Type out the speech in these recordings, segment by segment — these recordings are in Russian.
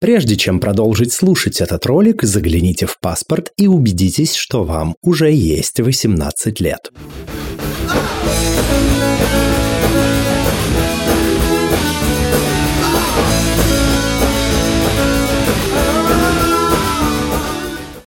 Прежде чем продолжить слушать этот ролик, загляните в паспорт и убедитесь, что вам уже есть 18 лет.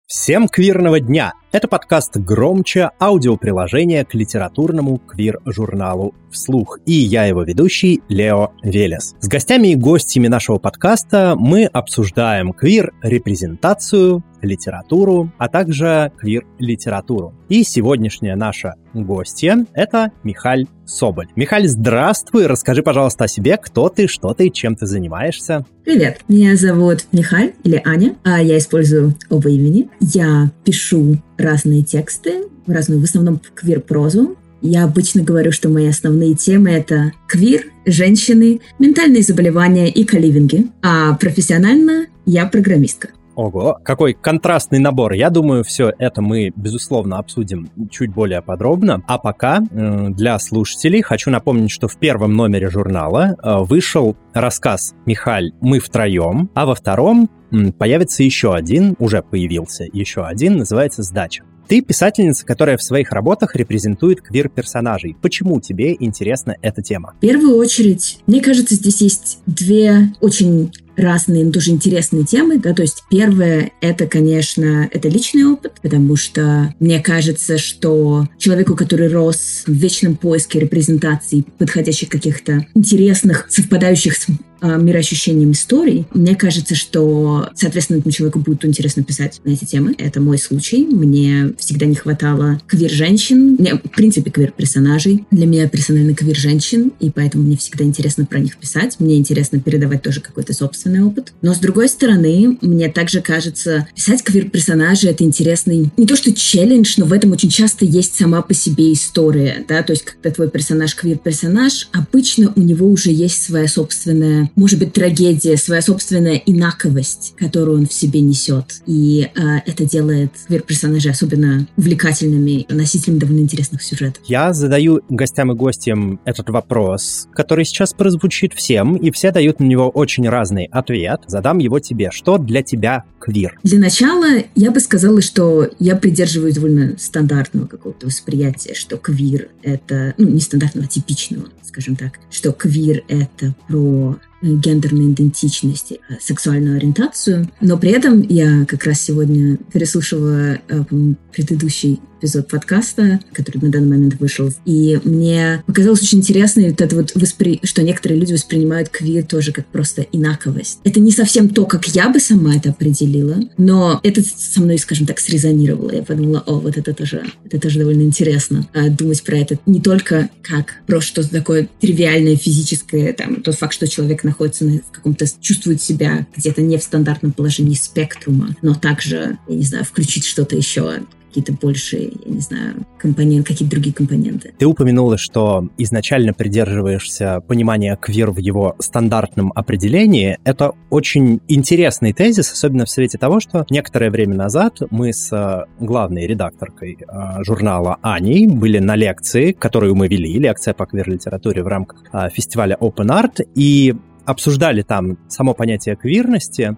Всем квирного дня! Это подкаст «Громче» аудиоприложение к литературному квир-журналу «Вслух». И я его ведущий Лео Велес. С гостями и гостями нашего подкаста мы обсуждаем квир-репрезентацию, литературу, а также квир-литературу. И сегодняшняя наша гостья — это Михаль Соболь. Михаль, здравствуй! Расскажи, пожалуйста, о себе, кто ты, что ты, чем ты занимаешься. Привет, меня зовут Михаль или Аня, а я использую оба имени. Я пишу разные тексты, разную, в основном квир-прозу. Я обычно говорю, что мои основные темы — это квир, женщины, ментальные заболевания и каливинги. А профессионально я программистка. Ого, какой контрастный набор. Я думаю, все это мы, безусловно, обсудим чуть более подробно. А пока для слушателей хочу напомнить, что в первом номере журнала э, вышел рассказ «Михаль, мы втроем», а во втором появится еще один, уже появился еще один, называется «Сдача». Ты писательница, которая в своих работах репрезентует квир-персонажей. Почему тебе интересна эта тема? В первую очередь, мне кажется, здесь есть две очень разные, тоже интересные темы, да, то есть первое, это, конечно, это личный опыт, потому что мне кажется, что человеку, который рос в вечном поиске репрезентаций, подходящих каких-то интересных, совпадающих с мироощущением историй, мне кажется, что, соответственно, этому человеку будет интересно писать на эти темы. Это мой случай. Мне всегда не хватало квир-женщин, мне, в принципе, квир-персонажей. Для меня персонально квир-женщин, и поэтому мне всегда интересно про них писать. Мне интересно передавать тоже какой-то собственный опыт. Но, с другой стороны, мне также кажется, писать квир-персонажей — это интересный, не то что челлендж, но в этом очень часто есть сама по себе история, да, то есть когда твой персонаж квир-персонаж, обычно у него уже есть своя собственная может быть, трагедия, своя собственная инаковость, которую он в себе несет. И э, это делает персонажей особенно увлекательными, носителями довольно интересных сюжетов. Я задаю гостям и гостям этот вопрос, который сейчас прозвучит всем, и все дают на него очень разный ответ. Задам его тебе. Что для тебя квир? Для начала я бы сказала, что я придерживаюсь довольно стандартного какого-то восприятия, что квир — это, ну, не стандартного, а типичного, скажем так, что квир — это про гендерной идентичности, э, сексуальную ориентацию. Но при этом я как раз сегодня переслушивала э, предыдущий эпизод подкаста, который на данный момент вышел. И мне показалось очень интересно, вот это вот воспри... что некоторые люди воспринимают квир тоже как просто инаковость. Это не совсем то, как я бы сама это определила, но это со мной, скажем так, срезонировало. Я подумала, о, вот это тоже, это тоже довольно интересно. А думать про это не только как про что-то такое тривиальное, физическое, там, тот факт, что человек находится на, каком-то, чувствует себя где-то не в стандартном положении спектрума, но также, я не знаю, включить что-то еще, какие-то большие, я не знаю, компоненты, какие-то другие компоненты. Ты упомянула, что изначально придерживаешься понимания квир в его стандартном определении. Это очень интересный тезис, особенно в свете того, что некоторое время назад мы с э, главной редакторкой э, журнала Аней были на лекции, которую мы вели, лекция по квир-литературе в рамках э, фестиваля Open Art, и обсуждали там само понятие квирности,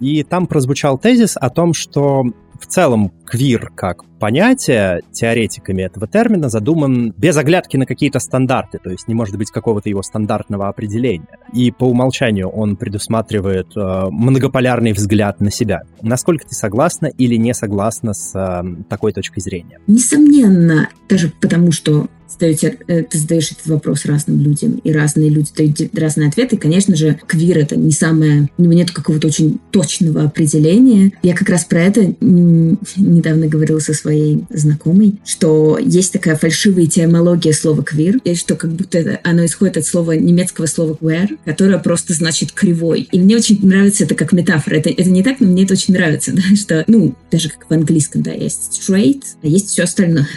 и там прозвучал тезис о том, что в целом квир как понятие теоретиками этого термина задуман без оглядки на какие-то стандарты, то есть не может быть какого-то его стандартного определения. И по умолчанию он предусматривает э, многополярный взгляд на себя. Насколько ты согласна или не согласна с э, такой точкой зрения? Несомненно, даже потому что задаете, э, ты задаешь этот вопрос разным людям, и разные люди дают разные ответы. Конечно же, квир — это не самое... У него нет какого-то очень точного определения. Я как раз про это недавно говорила со своей знакомой, что есть такая фальшивая этимология слова «квир», и что как будто оно исходит от слова немецкого слова «queer», которое просто значит «кривой». И мне очень нравится это как метафора. Это, это не так, но мне это очень нравится, да, что, ну, даже как в английском, да, есть straight, а есть все остальное.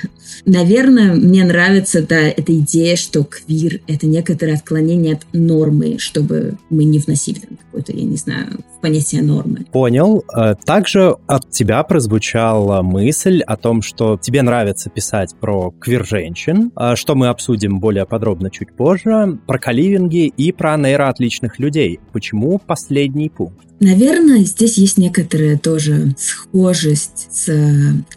Наверное, мне нравится, да, эта идея, что квир — это некоторое отклонение от нормы, чтобы мы не вносили там какое-то, я не знаю, понятие нормы. Понял. Э, также от тебя прозвучала мысль о том, что тебе нравится писать про квир-женщин, э, что мы обсудим более подробно чуть позже, про каливинги и про нейроотличных людей. Почему последний пункт? Наверное, здесь есть некоторая тоже схожесть с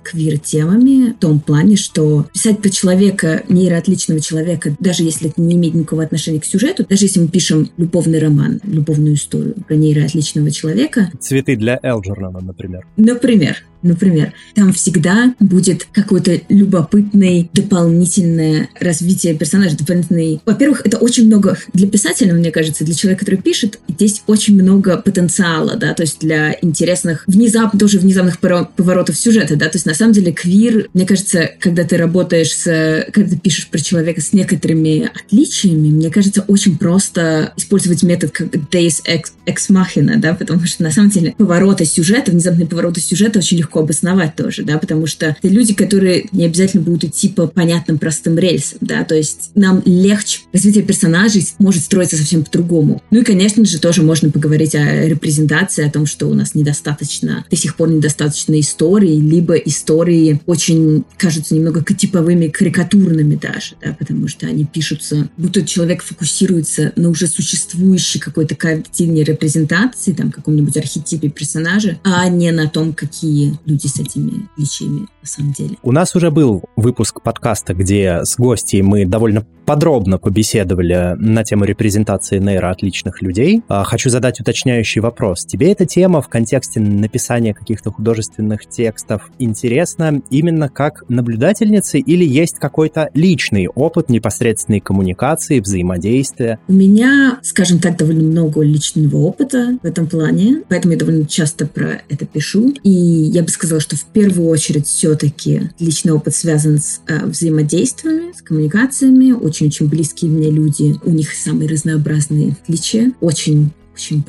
квир-темами в том плане, что писать про человека, нейроотличного человека, даже если это не имеет никакого отношения к сюжету, даже если мы пишем любовный роман, любовную историю про нейроотличного человека. Цветы для Элджернона, например. Например. Например, там всегда будет какое-то любопытное дополнительное развитие персонажа, дополнительный... Во-первых, это очень много для писателя, мне кажется, для человека, который пишет, здесь очень много потенциала, да, то есть для интересных, внезапно, тоже внезапных поворотов сюжета, да, то есть на самом деле квир, мне кажется, когда ты работаешь с... когда ты пишешь про человека с некоторыми отличиями, мне кажется, очень просто использовать метод как Deus Ex, Ex Machina, да, потому что на самом деле повороты сюжета, внезапные повороты сюжета очень легко легко обосновать тоже, да, потому что это люди, которые не обязательно будут идти по понятным простым рельсам, да, то есть нам легче развитие персонажей может строиться совсем по-другому. Ну и, конечно же, тоже можно поговорить о репрезентации, о том, что у нас недостаточно, до сих пор недостаточно истории, либо истории очень кажутся немного типовыми, карикатурными даже, да, потому что они пишутся, будто человек фокусируется на уже существующей какой-то картине репрезентации, там, каком-нибудь архетипе персонажа, а не на том, какие люди с этими личиями на самом деле. У нас уже был выпуск подкаста, где с гостей мы довольно подробно побеседовали на тему репрезентации нейроотличных людей. А, хочу задать уточняющий вопрос. Тебе эта тема в контексте написания каких-то художественных текстов интересна именно как наблюдательницы или есть какой-то личный опыт непосредственной коммуникации, взаимодействия? У меня, скажем так, довольно много личного опыта в этом плане, поэтому я довольно часто про это пишу. И я бы сказала, что в первую очередь все-таки личный опыт связан с э, взаимодействиями, с коммуникациями. Очень-очень близкие мне люди, у них самые разнообразные отличия. Очень-очень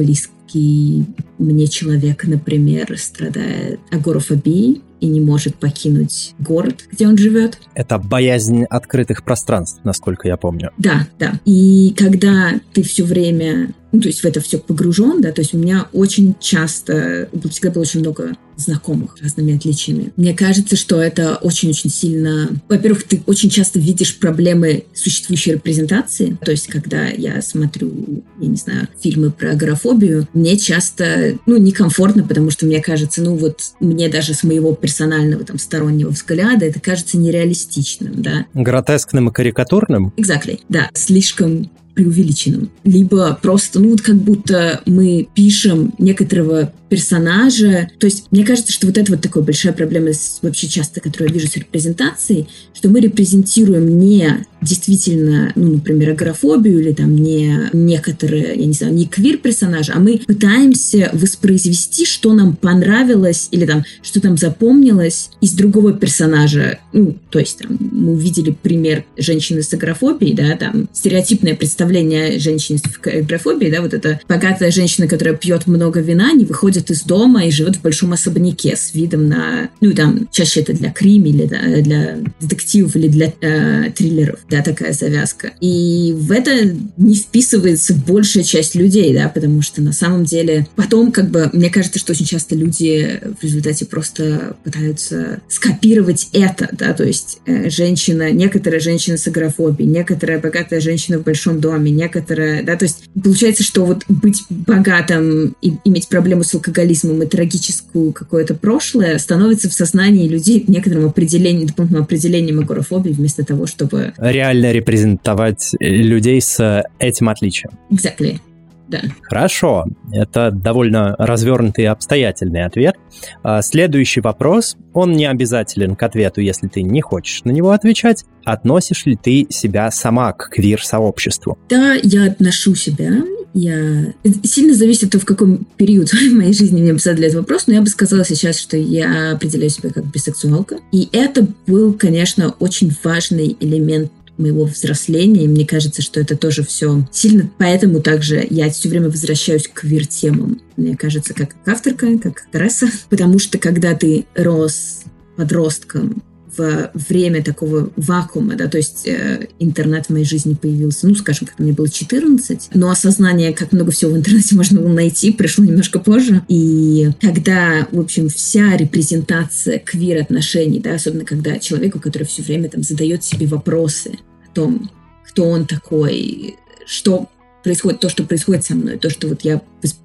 близкий мне человек, например, страдает агорафобией, и не может покинуть город, где он живет. Это боязнь открытых пространств, насколько я помню. Да, да. И когда ты все время ну, то есть в это все погружен, да, то есть у меня очень часто, всегда было очень много знакомых разными отличиями. Мне кажется, что это очень-очень сильно... Во-первых, ты очень часто видишь проблемы существующей репрезентации. То есть, когда я смотрю, я не знаю, фильмы про агорафобию, мне часто, ну, некомфортно, потому что мне кажется, ну, вот мне даже с моего персонального там стороннего взгляда это кажется нереалистичным, да. Гротескным и карикатурным? Exactly, да. Слишком преувеличенным. Либо просто, ну вот как будто мы пишем некоторого персонажа. То есть мне кажется, что вот это вот такая большая проблема вообще часто, которую я вижу с репрезентацией, что мы репрезентируем не действительно, ну, например, агорафобию или там не некоторые, я не знаю, не квир-персонажа, а мы пытаемся воспроизвести, что нам понравилось или там, что там запомнилось из другого персонажа. Ну, то есть там мы увидели пример женщины с агорафобией, да, там стереотипное представление женщины с агорафобией, да, вот эта богатая женщина, которая пьет много вина, не выходит из дома и живет в большом особняке с видом на, ну, там, чаще это для крими или да, для детективов или для э, триллеров да, такая завязка. И в это не вписывается большая часть людей, да, потому что на самом деле потом, как бы, мне кажется, что очень часто люди в результате просто пытаются скопировать это, да, то есть э, женщина, некоторая женщина с агрофобией, некоторая богатая женщина в большом доме, некоторая, да, то есть получается, что вот быть богатым и иметь проблему с алкоголизмом и трагическую какое-то прошлое становится в сознании людей некоторым определением, дополнительным определением агорафобии вместо того, чтобы реально репрезентовать людей с этим отличием. Exactly. Да. Хорошо, это довольно развернутый и обстоятельный ответ. А, следующий вопрос, он не обязателен к ответу, если ты не хочешь на него отвечать. Относишь ли ты себя сама к квир-сообществу? Да, я отношу себя. Я... Сильно зависит от того, в каком период в моей жизни мне задали этот вопрос, но я бы сказала сейчас, что я определяю себя как бисексуалка. И это был, конечно, очень важный элемент моего взросления, и мне кажется, что это тоже все сильно, поэтому также я все время возвращаюсь к квир-темам. Мне кажется, как авторка, как Тереса, потому что когда ты рос подростком в время такого вакуума, да, то есть э, интернет в моей жизни появился, ну, скажем, когда мне было 14, но осознание, как много всего в интернете можно было найти, пришло немножко позже. И когда, в общем, вся репрезентация квир-отношений, да, особенно когда человеку, который все время там задает себе вопросы том, кто он такой, что происходит то, что происходит со мной, то, что вот я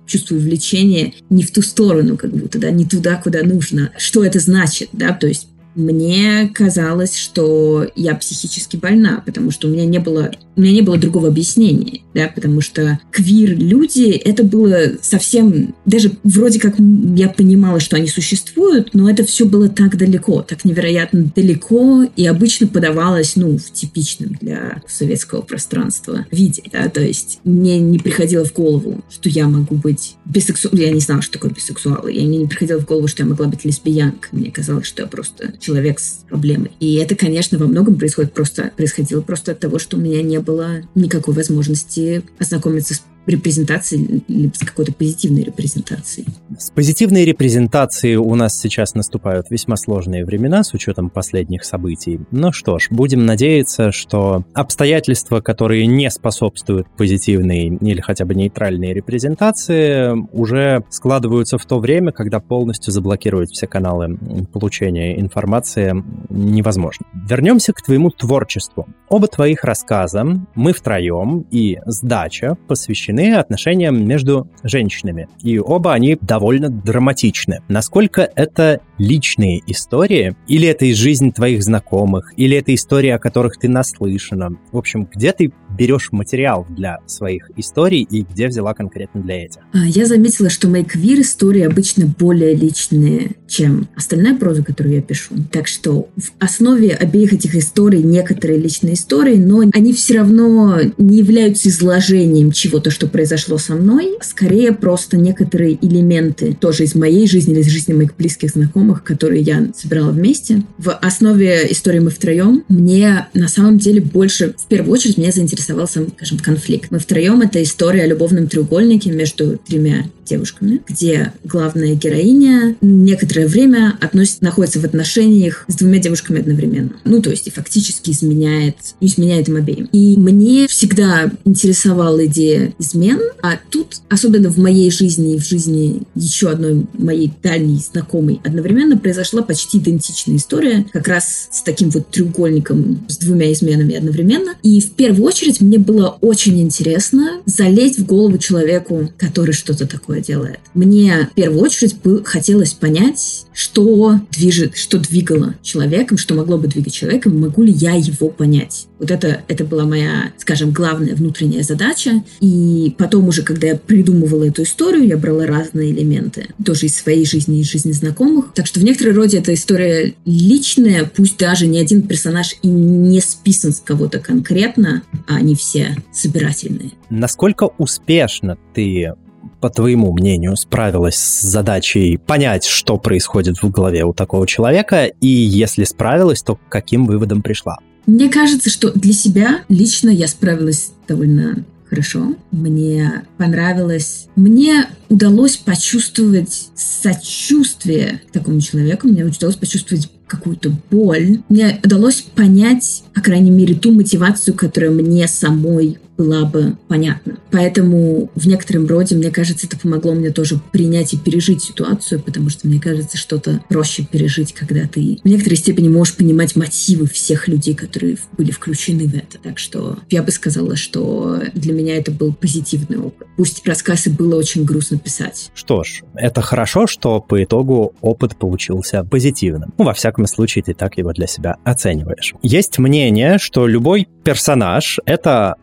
чувствую влечение не в ту сторону, как будто, да, не туда, куда нужно. Что это значит, да, то есть мне казалось, что я психически больна, потому что у меня не было, у меня не было другого объяснения, да, потому что квир-люди, это было совсем, даже вроде как я понимала, что они существуют, но это все было так далеко, так невероятно далеко, и обычно подавалось, ну, в типичном для советского пространства виде, да, то есть мне не приходило в голову, что я могу быть бисексуалом, я не знала, что такое бисексуал, я мне не приходило в голову, что я могла быть лесбиянкой, мне казалось, что я просто человек с проблемой. И это, конечно, во многом происходит просто, происходило просто от того, что у меня не было никакой возможности ознакомиться с репрезентации либо с какой-то позитивной репрезентацией. С позитивной репрезентацией у нас сейчас наступают весьма сложные времена с учетом последних событий. Ну что ж, будем надеяться, что обстоятельства, которые не способствуют позитивной или хотя бы нейтральной репрезентации, уже складываются в то время, когда полностью заблокировать все каналы получения информации невозможно. Вернемся к твоему творчеству. Оба твоих рассказа «Мы втроем» и «Сдача» посвящены посвящены отношениям между женщинами. И оба они довольно драматичны. Насколько это личные истории, или это из жизни твоих знакомых, или это истории, о которых ты наслышана. В общем, где ты берешь материал для своих историй и где взяла конкретно для этих? А, я заметила, что мои квир-истории обычно более личные, чем остальная проза, которую я пишу. Так что в основе обеих этих историй некоторые личные истории, но они все равно не являются изложением чего-то, что произошло со мной. Скорее просто некоторые элементы тоже из моей жизни или из жизни моих близких знакомых, которые я собирала вместе. В основе истории мы втроем. Мне на самом деле больше, в первую очередь, меня заинтересовал сам, скажем, конфликт. Мы втроем — это история о любовном треугольнике между тремя девушками, где главная героиня некоторое время относит, находится в отношениях с двумя девушками одновременно. Ну, то есть и фактически изменяет, изменяет им обеим. И мне всегда интересовала идея измен, а тут, особенно в моей жизни и в жизни еще одной моей дальней знакомой, одновременно произошла почти идентичная история, как раз с таким вот треугольником с двумя изменами одновременно. И в первую очередь мне было очень интересно залезть в голову человеку, который что-то такое делает. Мне в первую очередь хотелось понять, что движет, что двигало человеком, что могло бы двигать человеком, могу ли я его понять. Вот это, это была моя, скажем, главная внутренняя задача. И потом уже, когда я придумывала эту историю, я брала разные элементы. Тоже из своей жизни, из жизни знакомых. Так что в некоторой роде эта история личная, пусть даже ни один персонаж и не списан с кого-то конкретно, а они все собирательные. Насколько успешно ты по твоему мнению, справилась с задачей понять, что происходит в голове у такого человека, и если справилась, то к каким выводам пришла? Мне кажется, что для себя лично я справилась довольно хорошо. Мне понравилось. Мне удалось почувствовать сочувствие к такому человеку. Мне удалось почувствовать какую-то боль. Мне удалось понять, по крайней мере, ту мотивацию, которая мне самой была бы понятна. Поэтому в некотором роде, мне кажется, это помогло мне тоже принять и пережить ситуацию, потому что, мне кажется, что-то проще пережить, когда ты в некоторой степени можешь понимать мотивы всех людей, которые были включены в это. Так что я бы сказала, что для меня это был позитивный опыт. Пусть рассказ и было очень грустно писать. Что ж, это хорошо, что по итогу опыт получился позитивным. Ну, во всяком случае, ты так его для себя оцениваешь. Есть мнение, что любой персонаж — это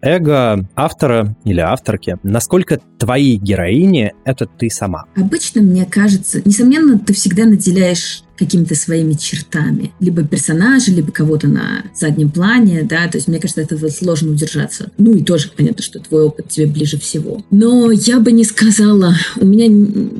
альтер-эго автора или авторки. Насколько твои героини — это ты сама? Обычно, мне кажется, несомненно, ты всегда наделяешь какими-то своими чертами. Либо персонажа, либо кого-то на заднем плане, да, то есть мне кажется, это сложно удержаться. Ну и тоже понятно, что твой опыт тебе ближе всего. Но я бы не сказала, у меня,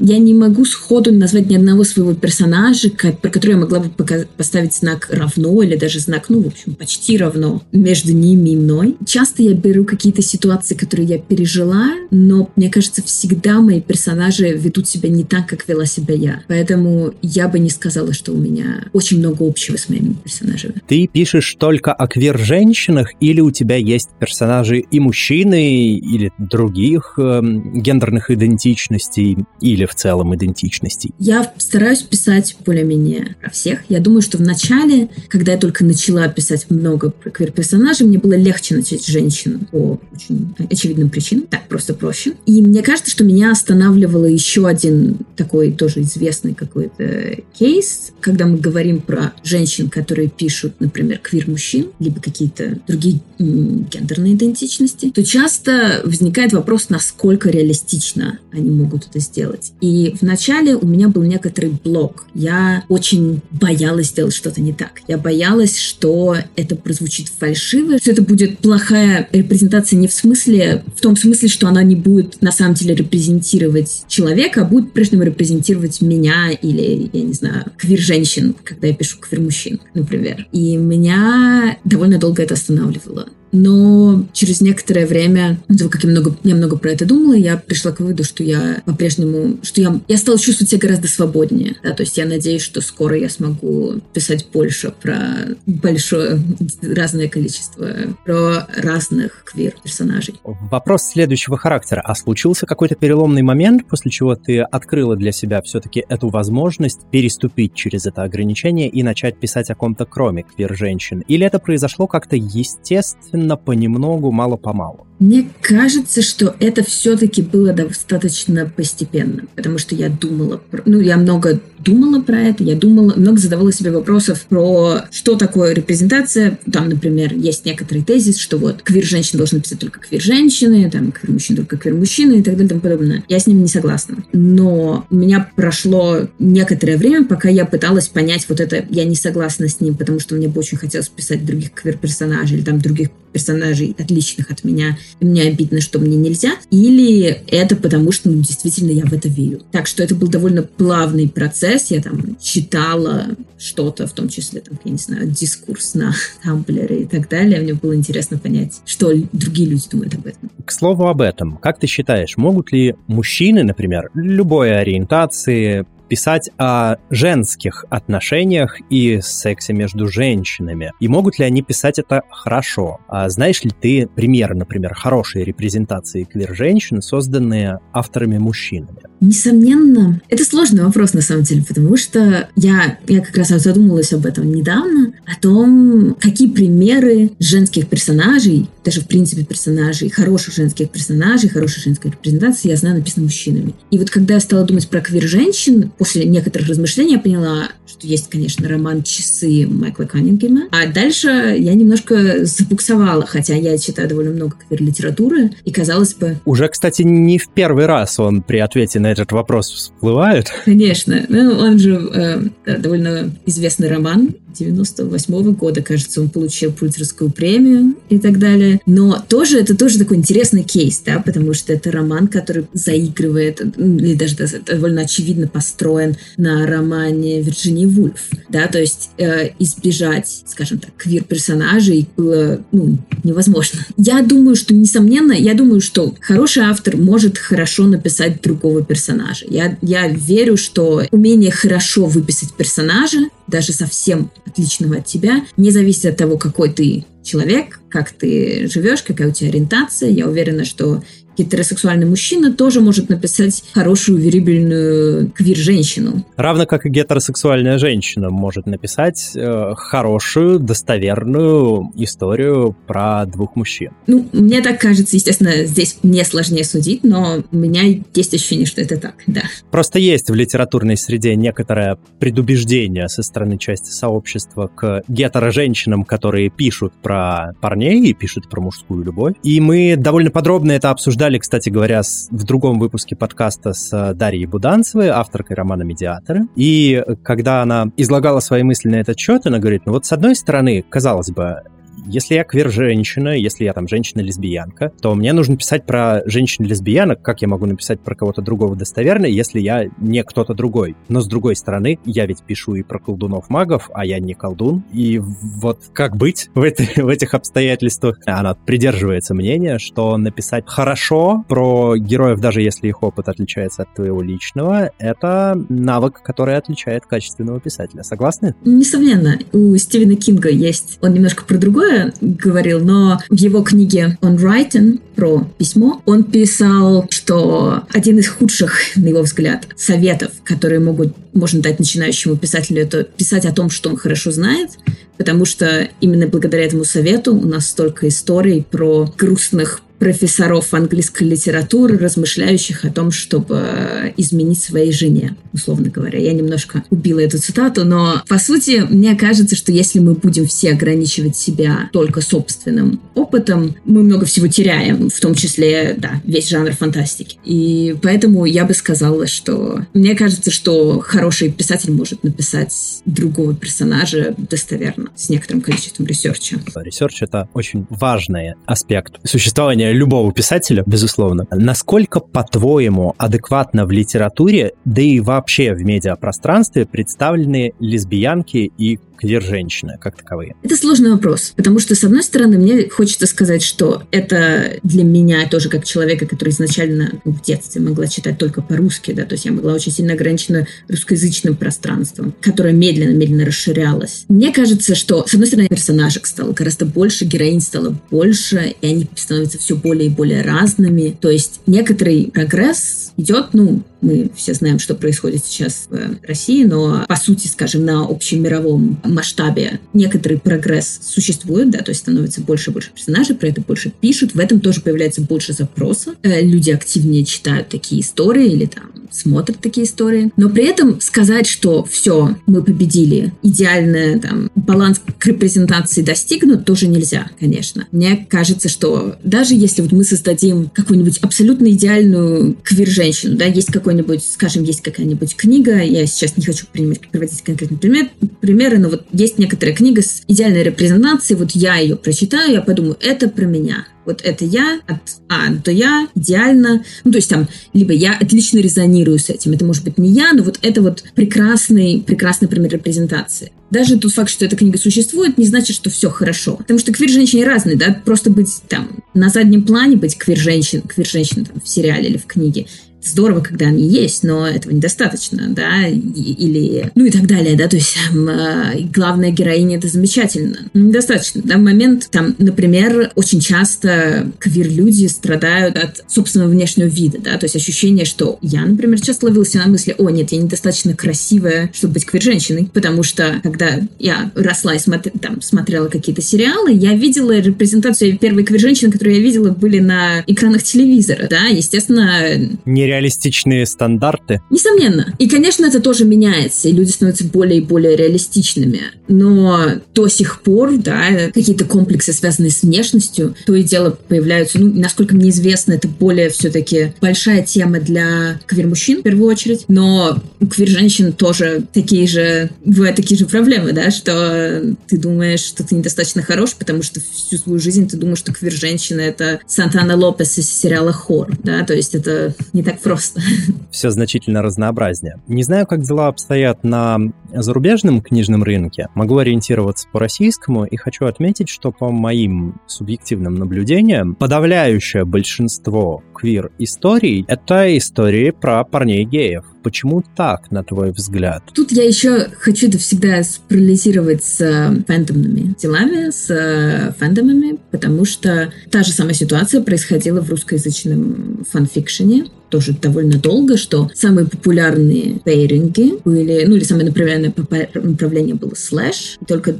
я не могу сходу назвать ни одного своего персонажа, про который я могла бы поставить знак равно или даже знак, ну, в общем, почти равно между ними и мной. Часто я беру какие-то ситуации, которые я пережила, но мне кажется, всегда мои персонажи ведут себя не так, как вела себя я. Поэтому я бы не сказала, сказала, что у меня очень много общего с моими персонажами. Ты пишешь только о квир-женщинах или у тебя есть персонажи и мужчины, или других э, гендерных идентичностей, или в целом идентичностей? Я стараюсь писать более-менее про всех. Я думаю, что в начале, когда я только начала писать много про квир-персонажей, мне было легче начать женщин по очень очевидным причинам. Так, просто проще. И мне кажется, что меня останавливало еще один такой тоже известный какой-то кейс, когда мы говорим про женщин, которые пишут, например, квир-мужчин, либо какие-то другие гендерные идентичности, то часто возникает вопрос, насколько реалистично они могут это сделать. И вначале у меня был некоторый блок. Я очень боялась сделать что-то не так. Я боялась, что это прозвучит фальшиво, что это будет плохая репрезентация не в смысле, в том смысле, что она не будет на самом деле репрезентировать человека, а будет прежде репрезентировать меня или, я не знаю, квир-женщин, когда я пишу квир-мужчин, например. И меня довольно долго это останавливало но через некоторое время, ну, как я много, я много про это думала, я пришла к выводу, что я по-прежнему, что я, я стала чувствовать себя гораздо свободнее. Да, то есть я надеюсь, что скоро я смогу писать больше про большое, разное количество, про разных квир-персонажей. Вопрос следующего характера. А случился какой-то переломный момент, после чего ты открыла для себя все-таки эту возможность переступить через это ограничение и начать писать о ком-то кроме квир-женщин? Или это произошло как-то естественно, постепенно, понемногу, мало-помалу. Мне кажется, что это все-таки было достаточно постепенно, потому что я думала, про... ну, я много думала про это, я думала, много задавала себе вопросов про что такое репрезентация. Там, например, есть некоторый тезис, что вот квир-женщины должны писать только квир-женщины, там, квир-мужчины только квир-мужчины и так далее и тому подобное. Я с ним не согласна. Но у меня прошло некоторое время, пока я пыталась понять вот это, я не согласна с ним, потому что мне бы очень хотелось писать других квир-персонажей или там других персонажей, отличных от меня, мне обидно, что мне нельзя, или это потому, что ну, действительно я в это верю. Так что это был довольно плавный процесс, я там читала что-то, в том числе, там, я не знаю, дискурс на Тамблере и так далее, мне было интересно понять, что другие люди думают об этом. К слову об этом, как ты считаешь, могут ли мужчины, например, любой ориентации, писать о женских отношениях и сексе между женщинами. И могут ли они писать это хорошо? А знаешь ли ты примеры, например, хорошей репрезентации квир-женщин, созданные авторами-мужчинами? Несомненно, это сложный вопрос на самом деле, потому что я, я как раз задумалась об этом недавно, о том, какие примеры женских персонажей, даже в принципе персонажей, хороших женских персонажей, хорошей женской репрезентации я знаю написаны мужчинами. И вот когда я стала думать про квир-женщин, после некоторых размышлений я поняла, что есть, конечно, роман «Часы» Майкла Каннингема. А дальше я немножко забуксовала, хотя я читаю довольно много квир-литературы, и казалось бы... Уже, кстати, не в первый раз он при ответе на этот вопрос всплывает. Конечно. Ну, он же э, довольно известный роман, 98 -го года, кажется, он получил Пульцерскую премию и так далее. Но тоже это тоже такой интересный кейс, да, потому что это роман, который заигрывает, или даже довольно очевидно построен на романе Вирджинии Вульф, да, то есть э, избежать, скажем так, квир-персонажей было, ну, невозможно. Я думаю, что, несомненно, я думаю, что хороший автор может хорошо написать другого персонажа. Я, я верю, что умение хорошо выписать персонажа, даже совсем отличного от тебя, не зависит от того, какой ты человек, как ты живешь, какая у тебя ориентация. Я уверена, что гетеросексуальный мужчина тоже может написать хорошую верибельную квир-женщину. Равно как и гетеросексуальная женщина может написать э, хорошую, достоверную историю про двух мужчин. Ну, мне так кажется, естественно, здесь мне сложнее судить, но у меня есть ощущение, что это так, да. Просто есть в литературной среде некоторое предубеждение со стороны части сообщества к гетеро-женщинам, которые пишут про парней и пишут про мужскую любовь. И мы довольно подробно это обсуждали обсуждали, кстати говоря, в другом выпуске подкаста с э, Дарьей Буданцевой, авторкой романа «Медиаторы». И когда она излагала свои мысли на этот счет, она говорит, ну вот с одной стороны, казалось бы, если я квир-женщина, если я там женщина-лесбиянка, то мне нужно писать про женщин-лесбиянок, как я могу написать про кого-то другого достоверно, если я не кто-то другой. Но с другой стороны, я ведь пишу и про колдунов-магов, а я не колдун. И вот как быть в, эти, в этих обстоятельствах? Она придерживается мнения, что написать хорошо про героев, даже если их опыт отличается от твоего личного, это навык, который отличает качественного писателя. Согласны? Несомненно. У Стивена Кинга есть... Он немножко про другое говорил, но в его книге «On Writing» про письмо, он писал, что один из худших, на его взгляд, советов, которые могут, можно дать начинающему писателю, это писать о том, что он хорошо знает, потому что именно благодаря этому совету у нас столько историй про грустных профессоров английской литературы, размышляющих о том, чтобы э, изменить своей жене, условно говоря. Я немножко убила эту цитату, но по сути, мне кажется, что если мы будем все ограничивать себя только собственным опытом, мы много всего теряем, в том числе, да, весь жанр фантастики. И поэтому я бы сказала, что мне кажется, что хороший писатель может написать другого персонажа достоверно, с некоторым количеством ресерча. Ресерч — это очень важный аспект существования любого писателя, безусловно. Насколько, по-твоему, адекватно в литературе, да и вообще в медиапространстве представлены лесбиянки и квир-женщины как таковые? Это сложный вопрос, потому что, с одной стороны, мне хочется сказать, что это для меня тоже как человека, который изначально в детстве могла читать только по-русски, да, то есть я могла очень сильно ограничена русскоязычным пространством, которое медленно-медленно расширялось. Мне кажется, что, с одной стороны, персонажек стало гораздо больше, героинь стало больше, и они становятся все более и более разными. То есть некоторый прогресс идет, ну, мы все знаем, что происходит сейчас в России, но по сути, скажем, на общемировом масштабе некоторый прогресс существует, да, то есть становится больше и больше персонажей, про это больше пишут, в этом тоже появляется больше запроса. Э, люди активнее читают такие истории или там смотрят такие истории. Но при этом сказать, что все, мы победили, идеальный там, баланс к репрезентации достигнут, тоже нельзя, конечно. Мне кажется, что даже если вот мы создадим какую-нибудь абсолютно идеальную квир-женщину, да, есть какой-нибудь, скажем, есть какая-нибудь книга, я сейчас не хочу принимать, приводить конкретный пример, примеры, но вот есть некоторая книга с идеальной репрезентацией, вот я ее прочитаю, я подумаю, это про меня вот это я, от А то я, идеально. Ну, то есть там, либо я отлично резонирую с этим, это может быть не я, но вот это вот прекрасный, прекрасный пример репрезентации. Даже тот факт, что эта книга существует, не значит, что все хорошо. Потому что квир-женщины разные, да, просто быть там на заднем плане, быть квир-женщин, квир-женщин в сериале или в книге, здорово, когда они есть, но этого недостаточно, да, или, ну и так далее, да, то есть э, главная героиня это замечательно, недостаточно, да, в момент, там, например, очень часто квир-люди страдают от собственного внешнего вида, да, то есть ощущение, что я, например, часто ловился на мысли, о, нет, я недостаточно красивая, чтобы быть квир-женщиной, потому что, когда я росла и смотр, там, смотрела какие-то сериалы, я видела репрезентацию, первые квир-женщины, которые я видела, были на экранах телевизора, да, естественно... Нереально реалистичные стандарты. Несомненно. И, конечно, это тоже меняется, и люди становятся более и более реалистичными. Но до сих пор, да, какие-то комплексы, связанные с внешностью, то и дело появляются, ну, насколько мне известно, это более все-таки большая тема для квир-мужчин, в первую очередь, но у квир-женщин тоже такие же, бывают такие же проблемы, да, что ты думаешь, что ты недостаточно хорош, потому что всю свою жизнь ты думаешь, что квир-женщина — это Сантана Лопес из сериала «Хор», да, то есть это не так просто. Все значительно разнообразнее. Не знаю, как дела обстоят на зарубежном книжном рынке. Могу ориентироваться по российскому и хочу отметить, что по моим субъективным наблюдениям подавляющее большинство квир-историй — это истории про парней-геев. Почему так, на твой взгляд? Тут я еще хочу это всегда спарализировать с э, фэндомными делами, с э, фэндомами, потому что та же самая ситуация происходила в русскоязычном фанфикшене тоже довольно долго, что самые популярные пейринги были, ну или самое направленное направление было слэш, и только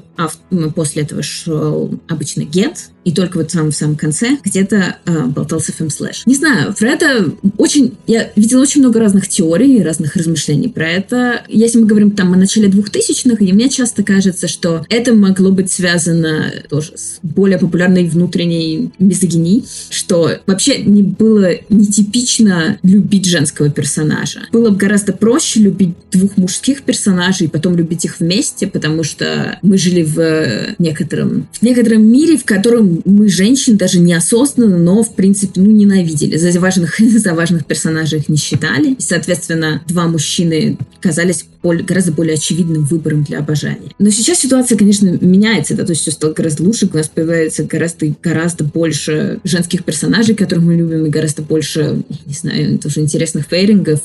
после этого шел обычно гет, и только вот там в самом конце где-то э, болтался фемслэш. Не знаю, про это очень... Я видела очень много разных теорий, разных размышлений про это. Если мы говорим там о начале двухтысячных, и мне часто кажется, что это могло быть связано тоже с более популярной внутренней мизогинией, что вообще не было нетипично любить женского персонажа. Было бы гораздо проще любить двух мужских персонажей и потом любить их вместе, потому что мы жили в некотором, в некотором мире, в котором мы женщин даже неосознанно, но в принципе ну ненавидели. За важных, за важных персонажей их не считали. И, соответственно, два мужчины казались гораздо более очевидным выбором для обожания. Но сейчас ситуация, конечно, меняется, да, то есть все стало гораздо лучше, у нас появляется гораздо, гораздо больше женских персонажей, которых мы любим, и гораздо больше, не знаю, тоже интересных фейрингов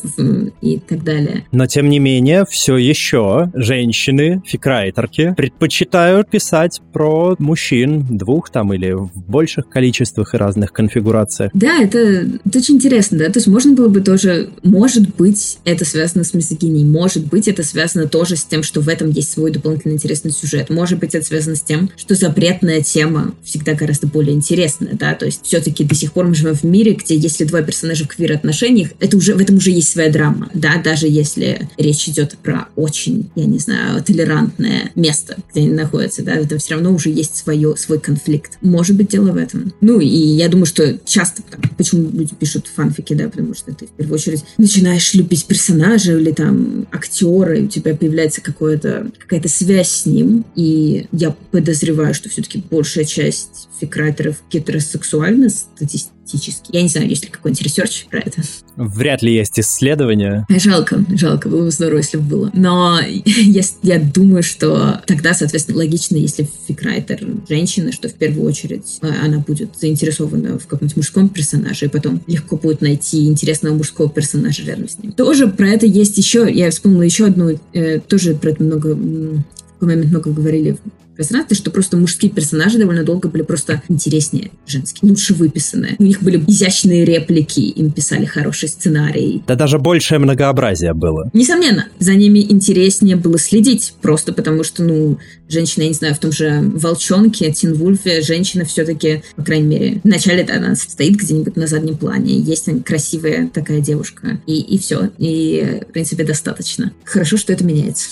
и так далее. Но, тем не менее, все еще женщины, фикрайтерки, предпочитают писать про мужчин двух там или в больших количествах и разных конфигурациях. Да, это, это очень интересно, да, то есть можно было бы тоже, может быть, это связано с мизогинией, может быть, это связано тоже с тем, что в этом есть свой дополнительный интересный сюжет. Может быть, это связано с тем, что запретная тема всегда гораздо более интересная, да, то есть все-таки до сих пор мы живем в мире, где если два персонажа в квир-отношениях, это уже, в этом уже есть своя драма, да, даже если речь идет про очень, я не знаю, толерантное место, где они находятся, да, это все равно уже есть свое, свой конфликт. Может быть, дело в этом. Ну, и я думаю, что часто, там, почему люди пишут фанфики, да, потому что ты в первую очередь начинаешь любить персонажа или там актера, и у тебя появляется какое-то, какая-то связь с ним. И я подозреваю, что все-таки большая часть фикрайтеров гетеросексуальна статистически практически. Я не знаю, есть ли какой-нибудь ресерч про это. Вряд ли есть исследования. Жалко, жалко, было бы здорово, если бы было. Но я, я думаю, что тогда, соответственно, логично, если фикрайтер женщина, что в первую очередь э, она будет заинтересована в каком-нибудь мужском персонаже, и потом легко будет найти интересного мужского персонажа рядом с ним. Тоже про это есть еще, я вспомнила еще одну, э, тоже про это много, в какой момент много говорили пространстве, что просто мужские персонажи довольно долго были просто интереснее женских, лучше выписанные. У них были изящные реплики, им писали хороший сценарий. Да даже большее многообразие было. Несомненно, за ними интереснее было следить, просто потому что, ну, женщина, я не знаю, в том же «Волчонке», «Тин Вульфе», женщина все-таки, по крайней мере, в начале она стоит где-нибудь на заднем плане, есть красивая такая девушка, и, и все, и, в принципе, достаточно. Хорошо, что это меняется.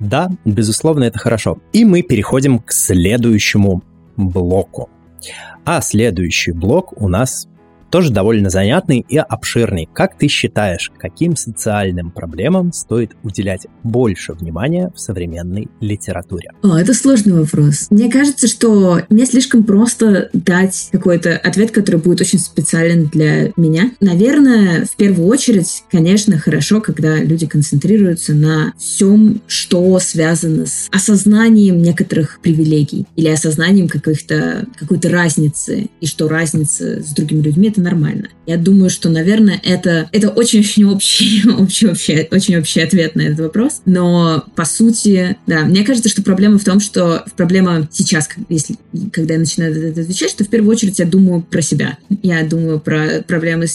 Да, безусловно, это хорошо. И мы переходим к следующему блоку. А следующий блок у нас тоже довольно занятный и обширный. Как ты считаешь, каким социальным проблемам стоит уделять больше внимания в современной литературе? О, это сложный вопрос. Мне кажется, что мне слишком просто дать какой-то ответ, который будет очень специален для меня. Наверное, в первую очередь, конечно, хорошо, когда люди концентрируются на всем, что связано с осознанием некоторых привилегий или осознанием каких-то какой-то разницы, и что разница с другими людьми — это это нормально. Я думаю, что, наверное, это, это очень-очень общий, общий, общий, очень общий ответ на этот вопрос. Но, по сути, да, мне кажется, что проблема в том, что проблема сейчас, если, когда я начинаю это отвечать, что в первую очередь я думаю про себя. Я думаю про проблемы,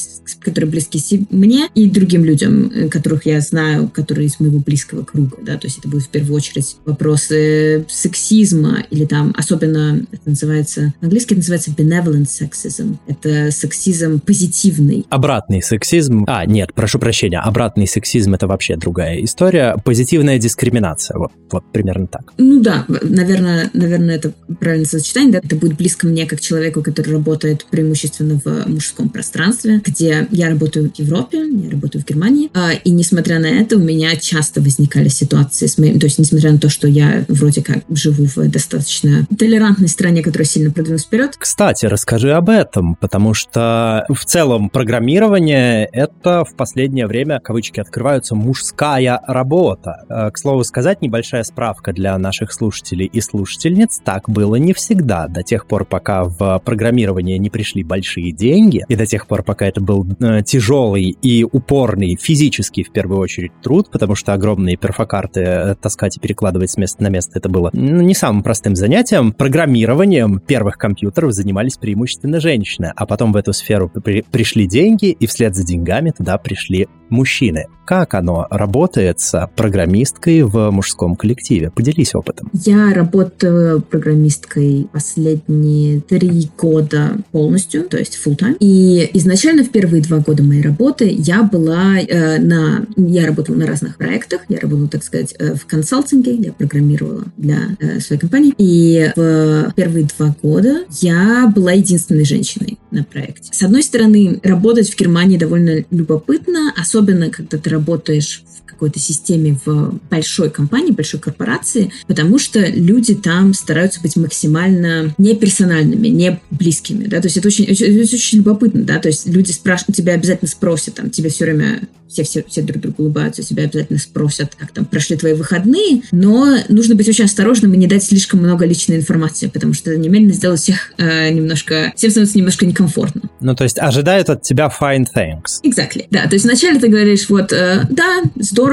которые близки мне и другим людям, э, которых я знаю, которые из моего близкого круга. Да? То есть это будет в первую очередь вопросы сексизма или там, особенно это называется, английский это называется benevolent sexism. Это сексизм сексизм позитивный. Обратный сексизм... А, нет, прошу прощения, обратный сексизм — это вообще другая история. Позитивная дискриминация, вот, вот примерно так. Ну да, наверное, наверное, это правильное сочетание, да, это будет близко мне, как человеку, который работает преимущественно в мужском пространстве, где я работаю в Европе, я работаю в Германии, а, и несмотря на это, у меня часто возникали ситуации с моим... То есть, несмотря на то, что я вроде как живу в достаточно толерантной стране, которая сильно продвинулась вперед. Кстати, расскажи об этом, потому что в целом программирование — это в последнее время, кавычки открываются, мужская работа. Э, к слову сказать, небольшая справка для наших слушателей и слушательниц. Так было не всегда. До тех пор, пока в программирование не пришли большие деньги, и до тех пор, пока это был э, тяжелый и упорный физический, в первую очередь, труд, потому что огромные перфокарты э, таскать и перекладывать с места на место, это было ну, не самым простым занятием. Программированием первых компьютеров занимались преимущественно женщины, а потом в эту сферу сферу при, пришли деньги, и вслед за деньгами туда пришли мужчины. Как оно работает с программисткой в мужском коллективе? Поделись опытом. Я работаю программисткой последние три года полностью, то есть full time. И изначально в первые два года моей работы я была э, на... Я работала на разных проектах. Я работала, так сказать, э, в консалтинге. Я программировала для э, своей компании. И в первые два года я была единственной женщиной на проекте. С одной стороны, работать в Германии довольно любопытно, особенно когда ты работаешь в какой-то системе в большой компании, большой корпорации, потому что люди там стараются быть максимально не персональными, не близкими, да, то есть это очень, это очень любопытно, да, то есть люди спрашивают, тебя обязательно спросят, там, тебе все время все, все, все друг другу улыбаются, тебя обязательно спросят, как там прошли твои выходные, но нужно быть очень осторожным и не дать слишком много личной информации, потому что это немедленно сделает всех э, немножко, всем становится немножко некомфортно. Ну, то есть ожидают от тебя fine thanks. Exactly. Да, то есть вначале ты говоришь, вот, э, да, здорово,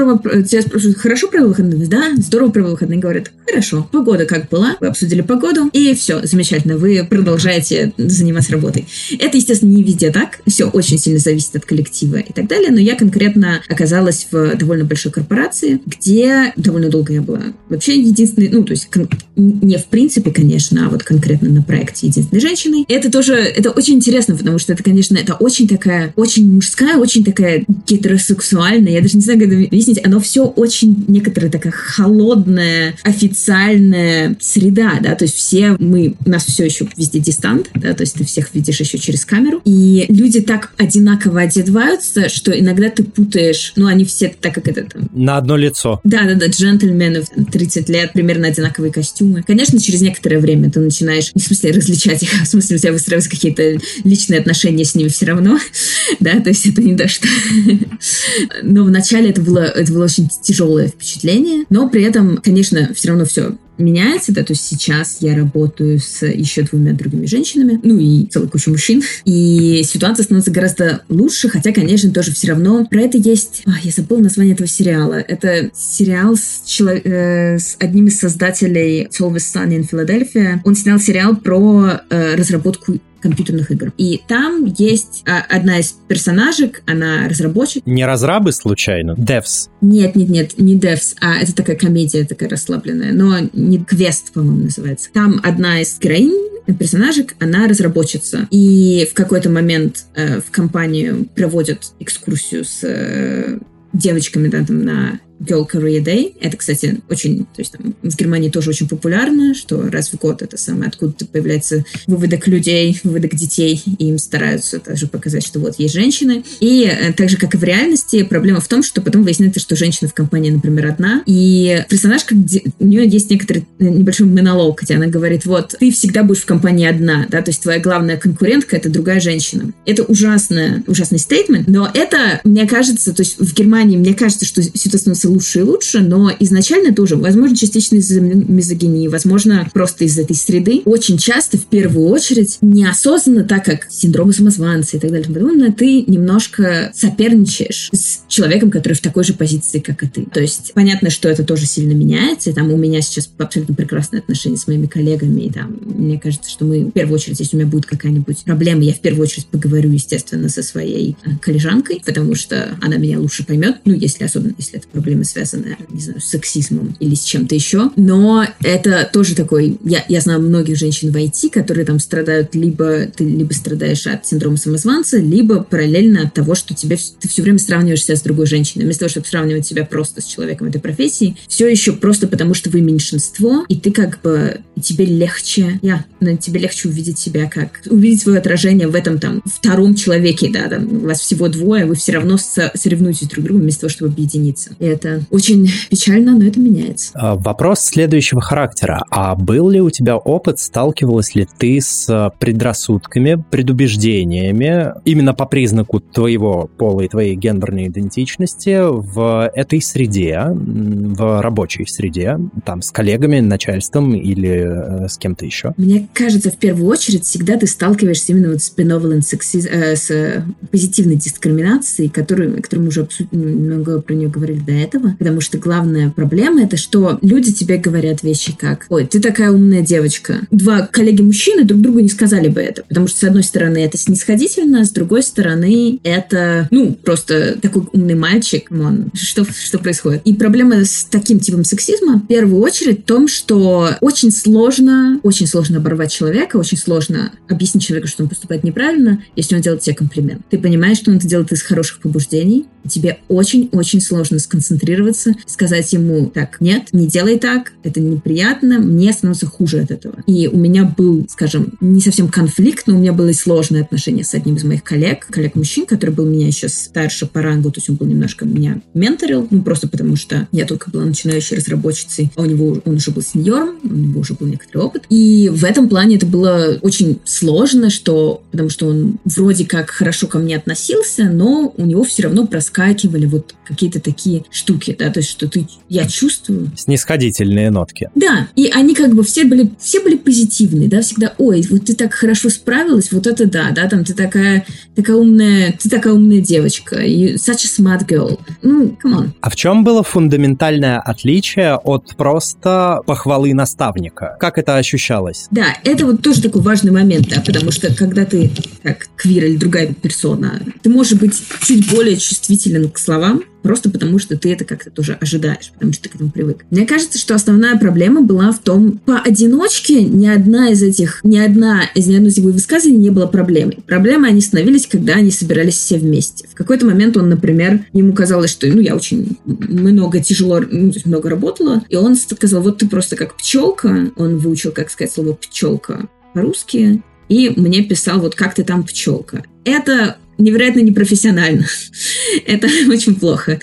тебя спрашивают, хорошо провел выходные? Да, здорово провел выходные. Говорят, хорошо, погода как была, вы обсудили погоду, и все, замечательно, вы продолжаете заниматься работой. Это, естественно, не везде так, все очень сильно зависит от коллектива и так далее, но я конкретно оказалась в довольно большой корпорации, где довольно долго я была вообще единственной, ну, то есть не в принципе, конечно, а вот конкретно на проекте единственной женщиной. Это тоже, это очень интересно, потому что это, конечно, это очень такая, очень мужская, очень такая гетеросексуальная, я даже не знаю, как это объяснить, оно все очень некоторая такая холодная, официальная среда, да, то есть все мы, у нас все еще везде дистант, да, то есть ты всех видишь еще через камеру, и люди так одинаково одеваются, что иногда ты путаешь, ну, они все так как это там... На одно лицо. Да-да-да, джентльменов 30 лет, примерно одинаковые костюмы. Конечно, через некоторое время ты начинаешь, не в смысле различать их, а в смысле у тебя выстраиваются какие-то личные отношения с ними все равно, да, то есть это не то, что... Но вначале это было, это было очень тяжелое впечатление, но при этом, конечно, все равно все меняется, да, то есть сейчас я работаю с еще двумя другими женщинами, ну и целой кучей мужчин, и ситуация становится гораздо лучше, хотя, конечно, тоже все равно про это есть... А, я забыла название этого сериала. Это сериал с, чело... э, с одним из создателей It's Always Sunny in Philadelphia. Он снял сериал про э, разработку компьютерных игр. И там есть а, одна из персонажек, она разработчик. Не разрабы случайно? Devs? Нет, нет, нет, не Devs, а это такая комедия такая расслабленная, но не квест, по-моему, называется. Там одна из героинь персонажек, она разработчица. И в какой-то момент э, в компанию проводят экскурсию с э, девочками да, там, на Girl Career Day. Это, кстати, очень, то есть там, в Германии тоже очень популярно, что раз в год это самое, откуда-то появляется выводок людей, выводок детей, и им стараются также показать, что вот есть женщины. И э, так же, как и в реальности, проблема в том, что потом выясняется, что женщина в компании, например, одна, и персонажка, где, у нее есть некоторый э, небольшой монолог, где она говорит, вот, ты всегда будешь в компании одна, да, то есть твоя главная конкурентка — это другая женщина. Это ужасная, ужасный стейтмент, но это, мне кажется, то есть в Германии, мне кажется, что ситуация лучше и лучше, но изначально тоже, возможно, частично из-за мизогинии, возможно, просто из этой среды. Очень часто, в первую очередь, неосознанно, так как синдромы самозванца и так далее, подобное, ты немножко соперничаешь с человеком, который в такой же позиции, как и ты. То есть, понятно, что это тоже сильно меняется, и там у меня сейчас абсолютно прекрасные отношения с моими коллегами, и там, мне кажется, что мы, в первую очередь, если у меня будет какая-нибудь проблема, я в первую очередь поговорю, естественно, со своей э, коллежанкой, потому что она меня лучше поймет, ну, если особенно, если это проблема проблемы, связанные, не знаю, с сексизмом или с чем-то еще. Но это тоже такой... Я, я знаю многих женщин в IT, которые там страдают либо... Ты либо страдаешь от синдрома самозванца, либо параллельно от того, что тебе, ты все время сравниваешь себя с другой женщиной. Вместо того, чтобы сравнивать себя просто с человеком этой профессии, все еще просто потому, что вы меньшинство, и ты как бы... Тебе легче... Я, тебе легче увидеть себя как... Увидеть свое отражение в этом там втором человеке, да, там, вас всего двое, вы все равно соревнуетесь друг с другом вместо того, чтобы объединиться. И это очень печально, но это меняется. А, вопрос следующего характера. А был ли у тебя опыт, сталкивалась ли ты с а, предрассудками, предубеждениями именно по признаку твоего пола и твоей гендерной идентичности в этой среде, в рабочей среде, там, с коллегами, начальством или э, с кем-то еще? Мне кажется, в первую очередь всегда ты сталкиваешься именно вот с benevolent sexism, э, с позитивной дискриминацией, которую, которую мы уже много про нее говорили до этого этого, потому что главная проблема это, что люди тебе говорят вещи как «Ой, ты такая умная девочка». Два коллеги-мужчины друг другу не сказали бы это, потому что, с одной стороны, это снисходительно, а с другой стороны, это, ну, просто такой умный мальчик, он, что, что происходит? И проблема с таким типом сексизма, в первую очередь, в том, что очень сложно, очень сложно оборвать человека, очень сложно объяснить человеку, что он поступает неправильно, если он делает тебе комплимент. Ты понимаешь, что он это делает из хороших побуждений, тебе очень-очень сложно сконцентрироваться, сказать ему, так, нет, не делай так, это неприятно, мне становится хуже от этого. И у меня был, скажем, не совсем конфликт, но у меня было сложное отношение с одним из моих коллег, коллег-мужчин, который был меня еще старше по рангу, то есть он был немножко меня менторил, ну, просто потому что я только была начинающей разработчицей, а у него он уже был сеньором, у него уже был некоторый опыт. И в этом плане это было очень сложно, что, потому что он вроде как хорошо ко мне относился, но у него все равно проскакивали вот какие-то такие штуки, да, то есть что ты, я чувствую. Снисходительные нотки. Да, и они как бы все были, все были позитивные, да, всегда, ой, вот ты так хорошо справилась, вот это да, да, там ты такая, такая умная, ты такая умная девочка, you, such a smart girl. Ну, come on. А в чем было фундаментальное отличие от просто похвалы наставника? Как это ощущалось? Да, это вот тоже такой важный момент, да, потому что когда ты как квир или другая персона, ты можешь быть чуть более чувствителен к словам, просто потому что ты это как-то тоже ожидаешь, потому что ты к этому привык. Мне кажется, что основная проблема была в том, поодиночке ни одна из этих, ни одна из ни одной из его высказываний не была проблемой. Проблемы они становились, когда они собирались все вместе. В какой-то момент он, например, ему казалось, что ну, я очень много тяжело, ну, то есть много работала, и он сказал, вот ты просто как пчелка, он выучил, как сказать слово пчелка по-русски, и мне писал, вот как ты там пчелка. Это невероятно непрофессионально. это очень плохо.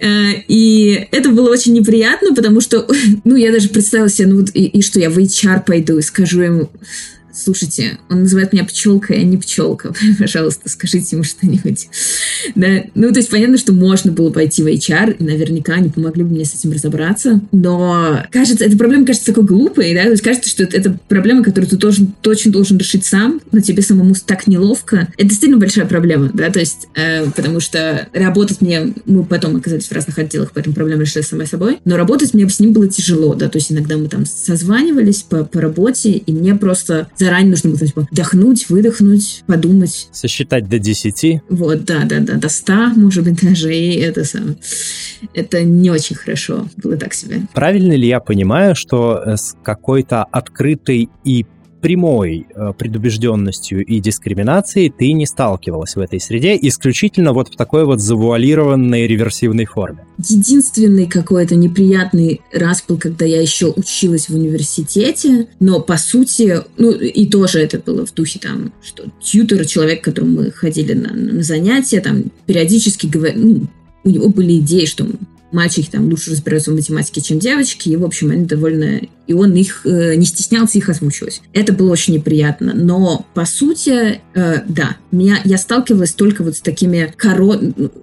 Э, и это было очень неприятно, потому что, ну, я даже представила себе, ну, и, и что я в HR пойду и скажу ему, слушайте, он называет меня пчелкой, а не пчелка. Пожалуйста, скажите ему что-нибудь. Да? Ну, то есть понятно, что можно было пойти в HR, и наверняка они помогли бы мне с этим разобраться. Но кажется, эта проблема кажется такой глупой, да? То есть кажется, что это, это проблема, которую ты должен, точно должен решить сам, но тебе самому так неловко. Это действительно большая проблема, да? То есть, э, потому что работать мне, мы потом оказались в разных отделах, поэтому проблема решилась сама собой, но работать мне с ним было тяжело, да? То есть иногда мы там созванивались по, по работе, и мне просто заранее нужно было типа, вдохнуть, выдохнуть, подумать. Сосчитать до 10. Вот, да, да, да, до 100, может быть, даже, и это сам. Это не очень хорошо, было так себе. Правильно ли я понимаю, что э, с какой-то открытой и прямой э, предубежденностью и дискриминацией ты не сталкивалась в этой среде, исключительно вот в такой вот завуалированной реверсивной форме. Единственный какой-то неприятный раз был, когда я еще училась в университете, но по сути, ну и тоже это было в духе там, что тьютер, человек, к которому мы ходили на, на занятия, там периодически говорил, ну, у него были идеи, что мальчики там лучше разбираются в математике, чем девочки, и, в общем, они довольно... И он их э, не стеснялся их озвучивать. Это было очень неприятно. Но, по сути, э, да, меня, я сталкивалась только вот с такими коро...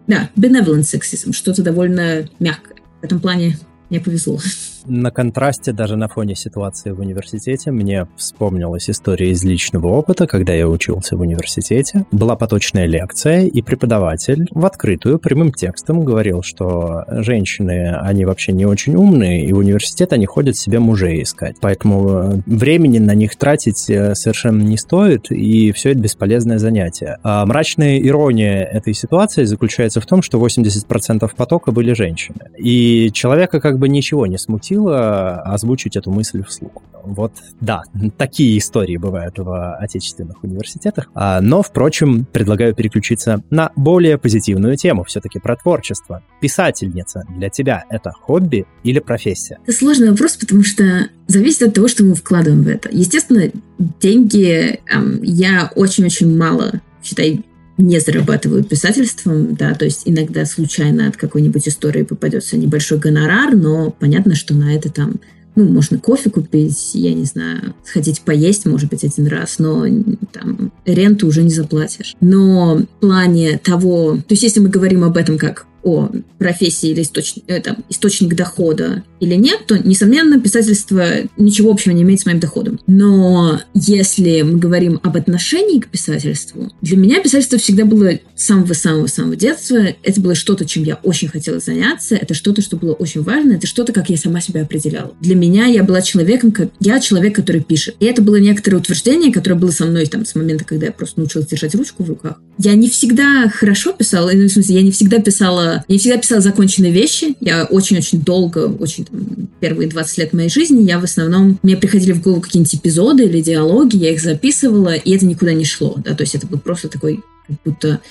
Да, benevolent sexism, что-то довольно мягкое. В этом плане мне повезло. На контрасте, даже на фоне ситуации в университете, мне вспомнилась история из личного опыта, когда я учился в университете. Была поточная лекция, и преподаватель в открытую прямым текстом говорил, что женщины, они вообще не очень умные, и в университет они ходят себе мужей искать. Поэтому э, времени на них тратить э, совершенно не стоит, и все это бесполезное занятие. А мрачная ирония этой ситуации заключается в том, что 80% потока были женщины. И человека как бы ничего не смутило, хватило озвучить эту мысль вслух. Вот, да, такие истории бывают в отечественных университетах. А, но, впрочем, предлагаю переключиться на более позитивную тему, все-таки про творчество. Писательница для тебя — это хобби или профессия? Это сложный вопрос, потому что зависит от того, что мы вкладываем в это. Естественно, деньги эм, я очень-очень мало, считай, не зарабатываю писательством, да, то есть иногда случайно от какой-нибудь истории попадется небольшой гонорар, но понятно, что на это там ну, можно кофе купить, я не знаю, сходить поесть, может быть, один раз, но там ренту уже не заплатишь. Но в плане того, то есть если мы говорим об этом как о профессии или источник, э, там, источник дохода или нет, то, несомненно, писательство ничего общего не имеет с моим доходом. Но если мы говорим об отношении к писательству, для меня писательство всегда было с самого-самого-самого детства. Это было что-то, чем я очень хотела заняться. Это что-то, что было очень важно. Это что-то, как я сама себя определяла. Для меня я была человеком, как я человек, который пишет. И это было некоторое утверждение, которое было со мной там с момента, когда я просто научилась держать ручку в руках. Я не всегда хорошо писала, ну, в смысле, я не всегда писала, я всегда писала законченные вещи. Я очень-очень долго, очень там, первые 20 лет моей жизни, я в основном, мне приходили в голову какие-нибудь эпизоды или диалоги, я их записывала, и это никуда не шло, да, то есть это был просто такой, как будто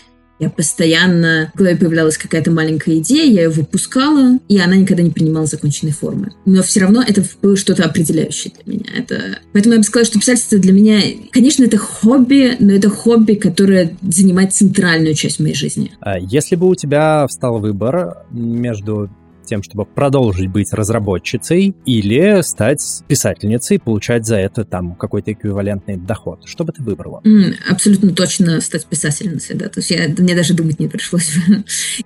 я постоянно, голове появлялась какая-то маленькая идея, я ее выпускала, и она никогда не принимала законченной формы. Но все равно это было что-то определяющее для меня. Это... Поэтому я бы сказала, что писательство для меня, конечно, это хобби, но это хобби, которое занимает центральную часть моей жизни. А если бы у тебя встал выбор между тем, чтобы продолжить быть разработчицей или стать писательницей, получать за это там какой-то эквивалентный доход. Что бы ты выбрала? Mm, абсолютно точно стать писательницей, да. То есть я, мне даже думать не пришлось.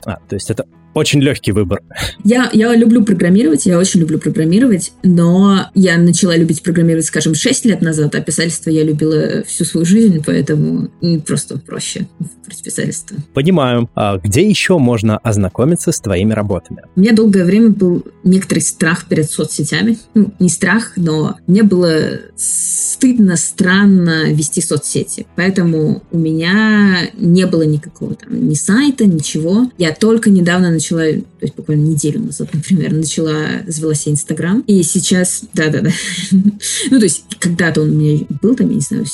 А, то есть это очень легкий выбор. Я, я люблю программировать, я очень люблю программировать, но я начала любить программировать, скажем, 6 лет назад, а писательство я любила всю свою жизнь, поэтому просто проще выбрать писательство. Понимаю. А где еще можно ознакомиться с твоими работами? У меня долгое время был некоторый страх перед соцсетями. Ну, не страх, но мне было стыдно, странно вести соцсети. Поэтому у меня не было никакого там ни сайта, ничего. Я только недавно начала начала, то есть буквально неделю назад, например, начала, завела себе Инстаграм. И сейчас, да-да-да. ну, то есть когда-то он у меня был там, я не знаю,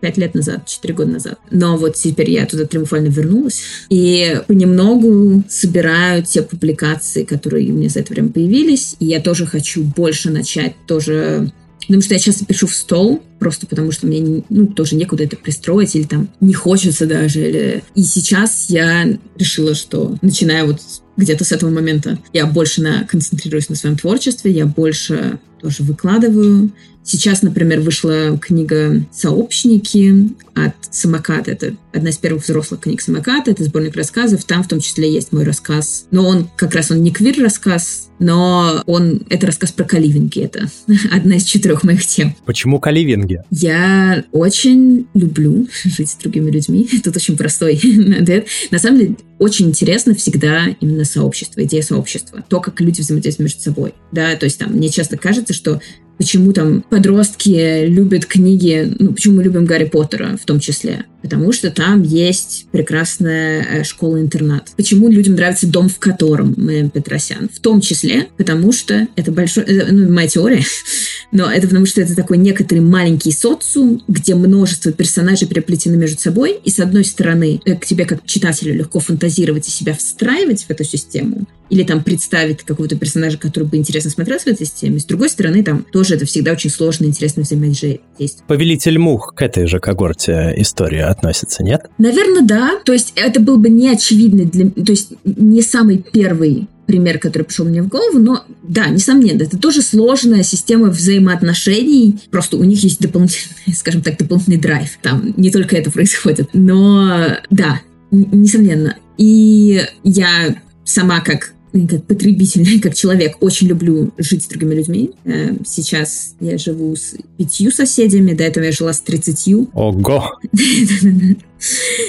пять лет назад, четыре года назад. Но вот теперь я туда триумфально вернулась. И понемногу собираю те публикации, которые у меня за это время появились. И я тоже хочу больше начать тоже Потому что я часто пишу в стол, просто потому что мне ну, тоже некуда это пристроить, или там не хочется даже. Или... И сейчас я решила, что начиная вот где-то с этого момента я больше на, концентрируюсь на своем творчестве, я больше тоже выкладываю. Сейчас, например, вышла книга «Сообщники» от «Самоката». Это одна из первых взрослых книг «Самоката». Это сборник рассказов. Там в том числе есть мой рассказ. Но он как раз он не квир-рассказ, но он это рассказ про каливинги. Это одна из четырех моих тем. Почему каливинги? Я очень люблю жить с другими людьми. Тут очень простой ответ. На самом деле, очень интересно всегда именно сообщество, идея сообщества. То, как люди взаимодействуют между собой. Да, то есть там мне часто кажется, что почему там подростки любят книги, ну, почему мы любим Гарри Поттера в том числе. Потому что там есть прекрасная э, школа-интернат. Почему людям нравится дом, в котором Мэм Петросян? В том числе, потому что это большой... Э, ну, моя теория. Но это потому что это такой некоторый маленький социум, где множество персонажей переплетены между собой. И с одной стороны, э, к тебе как читателю легко фантазировать и себя встраивать в эту систему. Или там представить какого-то персонажа, который бы интересно смотрелся в этой системе. С другой стороны, там тоже это всегда очень сложно и интересно взаимодействие. Повелитель мух к этой же когорте истории относится, нет? Наверное, да. То есть это был бы не очевидный для... То есть не самый первый пример, который пришел мне в голову, но да, несомненно, это тоже сложная система взаимоотношений, просто у них есть дополнительный, скажем так, дополнительный драйв, там не только это происходит, но да, несомненно. И я сама как как потребитель, как человек, очень люблю жить с другими людьми. Э, сейчас я живу с пятью соседями, до этого я жила с тридцатью. Ого!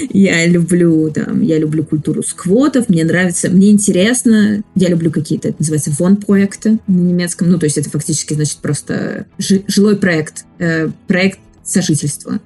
Я люблю, там, я люблю культуру сквотов, мне нравится, мне интересно, я люблю какие-то, это называется вон-проекты на немецком, ну, то есть это фактически, значит, просто жилой проект, э, проект сожительства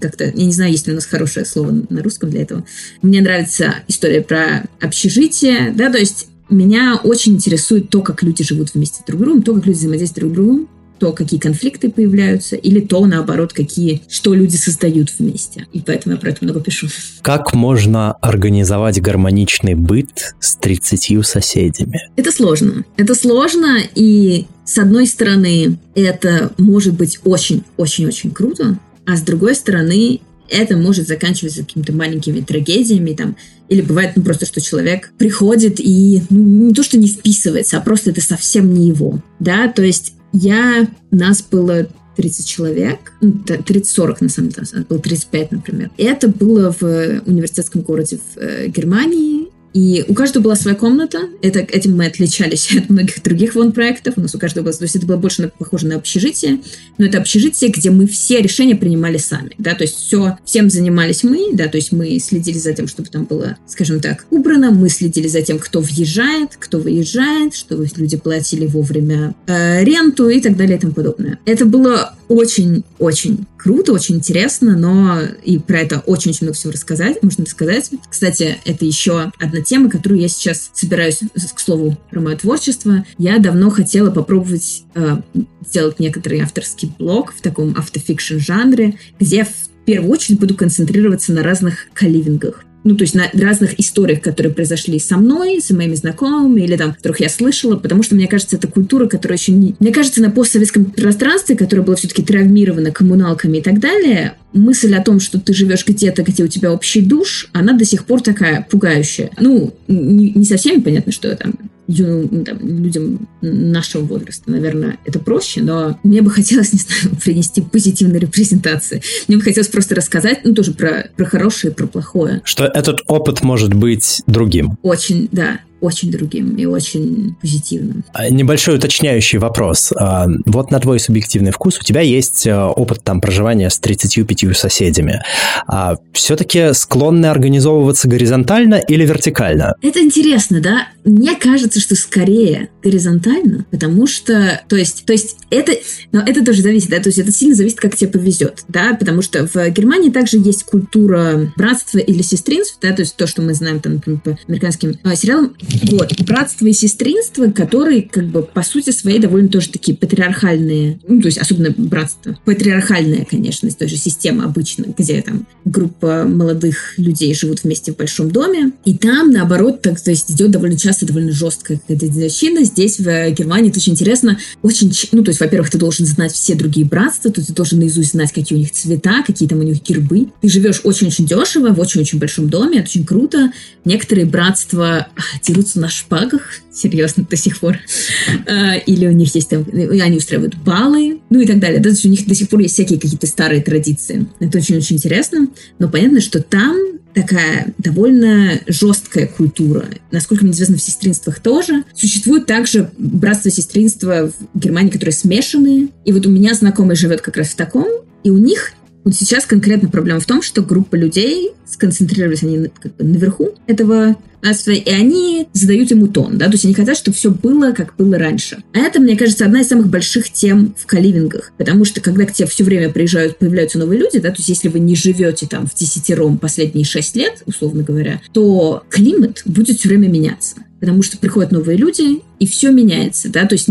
как-то, я не знаю, есть ли у нас хорошее слово на русском для этого. Мне нравится история про общежитие, да, то есть меня очень интересует то, как люди живут вместе друг с другом, то, как люди взаимодействуют друг с другом, то, какие конфликты появляются, или то, наоборот, какие, что люди создают вместе. И поэтому я про это много пишу. Как можно организовать гармоничный быт с 30 соседями? Это сложно. Это сложно, и с одной стороны, это может быть очень-очень-очень круто, а с другой стороны, это может заканчиваться какими-то маленькими трагедиями, там, или бывает ну, просто, что человек приходит и ну, не то, что не вписывается, а просто это совсем не его, да, то есть я, нас было 30 человек, 30-40 ну, на самом деле, было 35, например. Это было в университетском городе в э, Германии, И у каждого была своя комната. Это, этим мы отличались от многих других вон-проектов. У нас у каждого было... То есть это было больше на, похоже на общежитие. Но это общежитие, где мы все решения принимали сами. Да? То есть все, всем занимались мы. Да? То есть мы следили за тем, чтобы там было, скажем так, убрано. Мы следили за тем, кто въезжает, кто выезжает, чтобы люди платили вовремя э, ренту и так далее и тому подобное. Это было очень-очень круто, очень интересно, но и про это очень-очень много всего рассказать, можно рассказать. Кстати, это еще одна тема, которую я сейчас собираюсь, к слову, про мое творчество. Я давно хотела попробовать э, сделать некоторый авторский блог в таком автофикшн жанре, где в первую очередь буду концентрироваться на разных каливингах ну, то есть на разных историях, которые произошли со мной, с моими знакомыми, или там, которых я слышала, потому что, мне кажется, это культура, которая еще не... Мне кажется, на постсоветском пространстве, которое было все-таки травмировано коммуналками и так далее, мысль о том, что ты живешь где-то, где у тебя общий душ, она до сих пор такая пугающая. Ну, не, не совсем понятно, что там ю, там, людям нашего возраста, наверное, это проще, но мне бы хотелось, не знаю, принести позитивные репрезентации. Мне бы хотелось просто рассказать, ну, тоже про, про хорошее, про плохое. Что этот опыт может быть другим. Очень, да очень другим и очень позитивным. А, небольшой уточняющий вопрос. А, вот на твой субъективный вкус у тебя есть э, опыт там проживания с 35 соседями. А все-таки склонны организовываться горизонтально или вертикально? Это интересно, да? Мне кажется, что скорее горизонтально, потому что, то есть, то есть это, но это тоже зависит, да, то есть это сильно зависит, как тебе повезет, да, потому что в Германии также есть культура братства или сестринств, да, то есть то, что мы знаем там, по американским сериалам, вот. Братство и сестринство, которые, как бы, по сути своей, довольно тоже такие патриархальные, ну, то есть особенно братство. Патриархальная, конечно, той же система обычно, где там группа молодых людей живут вместе в большом доме. И там, наоборот, так, то есть идет довольно часто довольно жесткая какая-то дедовщина. Здесь, в Германии, это очень интересно. Очень, ну, то есть, во-первых, ты должен знать все другие братства, то ты должен наизусть знать, какие у них цвета, какие там у них гербы. Ты живешь очень-очень дешево, в очень-очень большом доме, это очень круто. Некоторые братства дерутся на шпагах, серьезно, до сих пор. А, или у них есть там, они устраивают балы, ну и так далее. Да, у них до сих пор есть всякие какие-то старые традиции. Это очень-очень интересно. Но понятно, что там такая довольно жесткая культура. Насколько мне известно, в сестринствах тоже. Существует также братство сестринства в Германии, которые смешанные. И вот у меня знакомый живет как раз в таком, и у них вот сейчас конкретно проблема в том, что группа людей сконцентрировались они как бы наверху этого и они задают ему тон, да, то есть они хотят, чтобы все было, как было раньше. А это, мне кажется, одна из самых больших тем в каливингах, потому что когда к тебе все время приезжают, появляются новые люди, да, то есть если вы не живете там в десятером последние шесть лет, условно говоря, то климат будет все время меняться, потому что приходят новые люди, и все меняется, да, то есть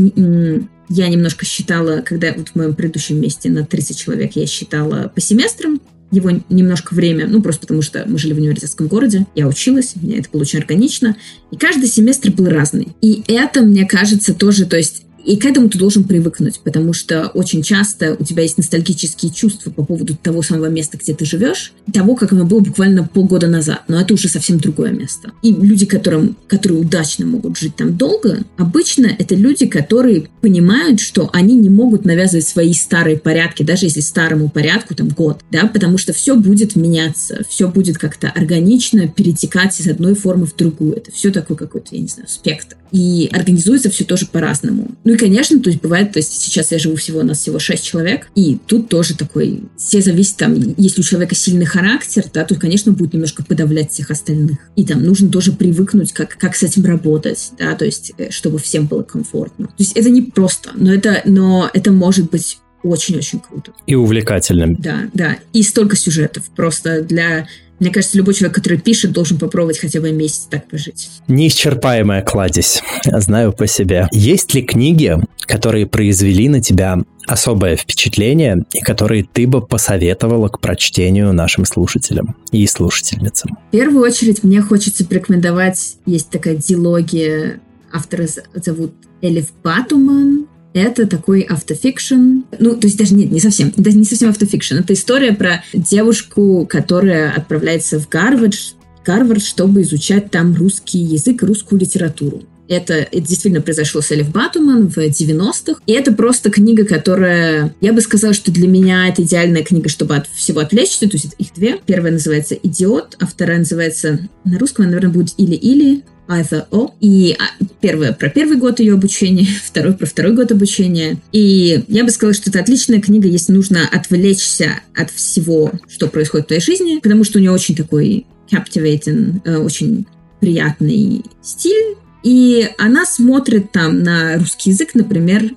я немножко считала, когда вот в моем предыдущем месте на 30 человек я считала по семестрам, его немножко время, ну, просто потому что мы жили в университетском городе, я училась, мне это было очень органично, и каждый семестр был разный. И это, мне кажется, тоже, то есть и к этому ты должен привыкнуть, потому что очень часто у тебя есть ностальгические чувства по поводу того самого места, где ты живешь, того, как оно было буквально полгода назад. Но это уже совсем другое место. И люди, которым, которые удачно могут жить там долго, обычно это люди, которые понимают, что они не могут навязывать свои старые порядки, даже если старому порядку там год, да, потому что все будет меняться, все будет как-то органично перетекать из одной формы в другую. Это все такой какой-то, я не знаю, спектр. И организуется все тоже по-разному. Ну и, конечно, то есть бывает, то есть сейчас я живу всего, у нас всего шесть человек, и тут тоже такой, все зависит там, если у человека сильный характер, да, то, конечно, будет немножко подавлять всех остальных. И там нужно тоже привыкнуть, как, как с этим работать, да, то есть, э, чтобы всем было комфортно. То есть это не просто, но это, но это может быть очень-очень круто. И увлекательным. Да, да. И столько сюжетов. Просто для мне кажется, любой человек, который пишет, должен попробовать хотя бы месяц так пожить. Неисчерпаемая кладезь, знаю по себе. Есть ли книги, которые произвели на тебя особое впечатление и которые ты бы посоветовала к прочтению нашим слушателям и слушательницам? В первую очередь мне хочется порекомендовать, есть такая дилогия, автора зовут Элиф Батуман, это такой автофикшн. Ну, то есть даже нет, не совсем. Даже не совсем автофикшн. Это история про девушку, которая отправляется в Гарвард, Гарвард, чтобы изучать там русский язык русскую литературу. Это, это действительно произошло с Элиф Батуман в 90-х. И это просто книга, которая... Я бы сказала, что для меня это идеальная книга, чтобы от всего отвлечься. То есть их две. Первая называется «Идиот», а вторая называется... На русском, наверное, будет «Или-или». Either O. И а, первое про первый год ее обучения, второй про второй год обучения. И я бы сказала, что это отличная книга, если нужно отвлечься от всего, что происходит в твоей жизни, потому что у нее очень такой captivating, э, очень приятный стиль, и она смотрит там на русский язык, например,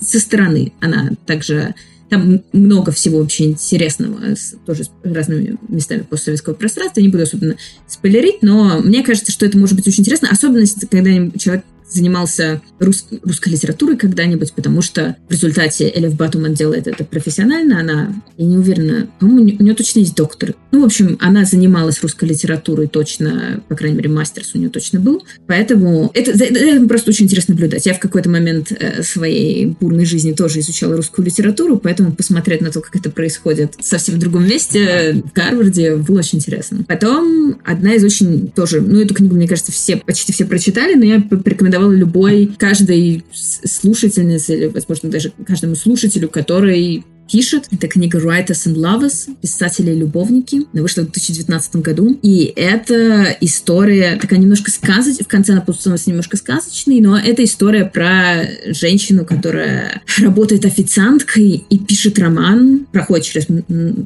со стороны. Она также там много всего вообще интересного, с, тоже с разными местами постсоветского пространства. Не буду особенно спойлерить, но мне кажется, что это может быть очень интересно, особенно если когда человек занимался рус, русской литературой когда-нибудь, потому что в результате Элиф Батуман делает это профессионально. Она, я не уверена, по-моему, у нее точно есть доктор. Ну, в общем, она занималась русской литературой точно, по крайней мере, мастерс у нее точно был. Поэтому это, это просто очень интересно наблюдать. Я в какой-то момент э, своей бурной жизни тоже изучала русскую литературу, поэтому посмотреть на то, как это происходит совсем в другом месте, в Гарварде, было очень интересно. Потом одна из очень тоже, ну, эту книгу, мне кажется, все, почти все прочитали, но я порекомендовала рекомендовала любой, каждой слушательнице или, возможно, даже каждому слушателю, который пишет. Это книга Writers and Lovers, писатели-любовники. Она вышла в 2019 году. И это история такая немножко сказочная. В конце она становится немножко сказочной, но это история про женщину, которая работает официанткой и пишет роман, проходит через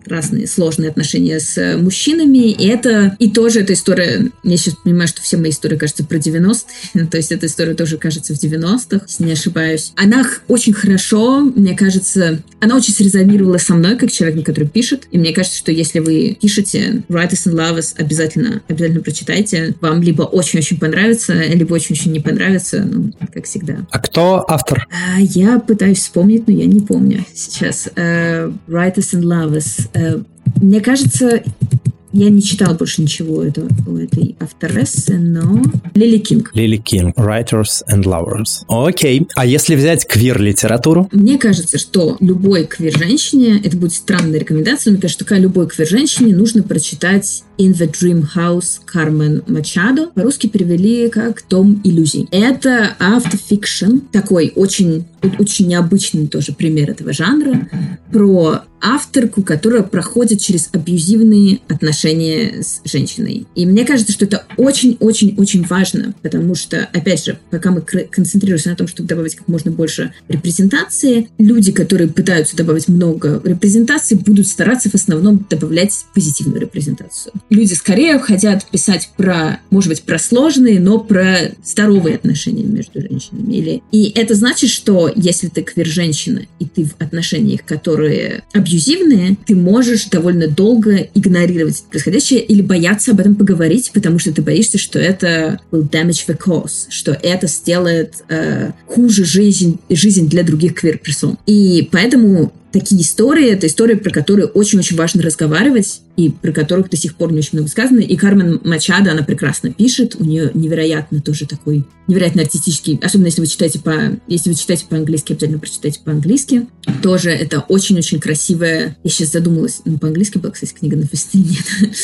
разные сложные отношения с мужчинами. И это и тоже эта история... Я сейчас понимаю, что все мои истории кажутся про 90-е. То есть эта история тоже кажется в 90-х, если не ошибаюсь. Она очень хорошо, мне кажется, она очень резонировала со мной, как человеком, который пишет. И мне кажется, что если вы пишете Writers and Lovers, обязательно, обязательно прочитайте. Вам либо очень-очень понравится, либо очень-очень не понравится, ну, как всегда. А кто автор? А, я пытаюсь вспомнить, но я не помню сейчас. Uh, Writers and Lovers. Uh, мне кажется, я не читала больше ничего этого, у этой авторессы, но... Лили Кинг. Лили Кинг. Writers and Lovers. Окей. А если взять квир-литературу? Мне кажется, что любой квир-женщине, это будет странная рекомендация, но мне кажется, что любой квир-женщине нужно прочитать In the Dream House Кармен Мачадо. По-русски перевели как «Дом иллюзий». Это автофикшн, такой очень, очень необычный тоже пример этого жанра, про авторку, которая проходит через абьюзивные отношения с женщиной. И мне кажется, что это очень-очень-очень важно, потому что, опять же, пока мы концентрируемся на том, чтобы добавить как можно больше репрезентации, люди, которые пытаются добавить много репрезентации, будут стараться в основном добавлять позитивную репрезентацию люди скорее хотят писать про, может быть, про сложные, но про здоровые отношения между женщинами. Или... И это значит, что если ты квир-женщина, и ты в отношениях, которые абьюзивные, ты можешь довольно долго игнорировать происходящее или бояться об этом поговорить, потому что ты боишься, что это will damage the cause, что это сделает э, хуже жизнь, жизнь для других квир-персон. И поэтому такие истории, это истории, про которые очень-очень важно разговаривать, и про которых до сих пор не очень много сказано. И Кармен Мачадо, она прекрасно пишет, у нее невероятно тоже такой, невероятно артистический, особенно если вы читаете по, если вы читаете по-английски, обязательно прочитайте по-английски. Тоже это очень-очень красивая, я сейчас задумалась, ну, по-английски была, кстати, книга фестивале, нет.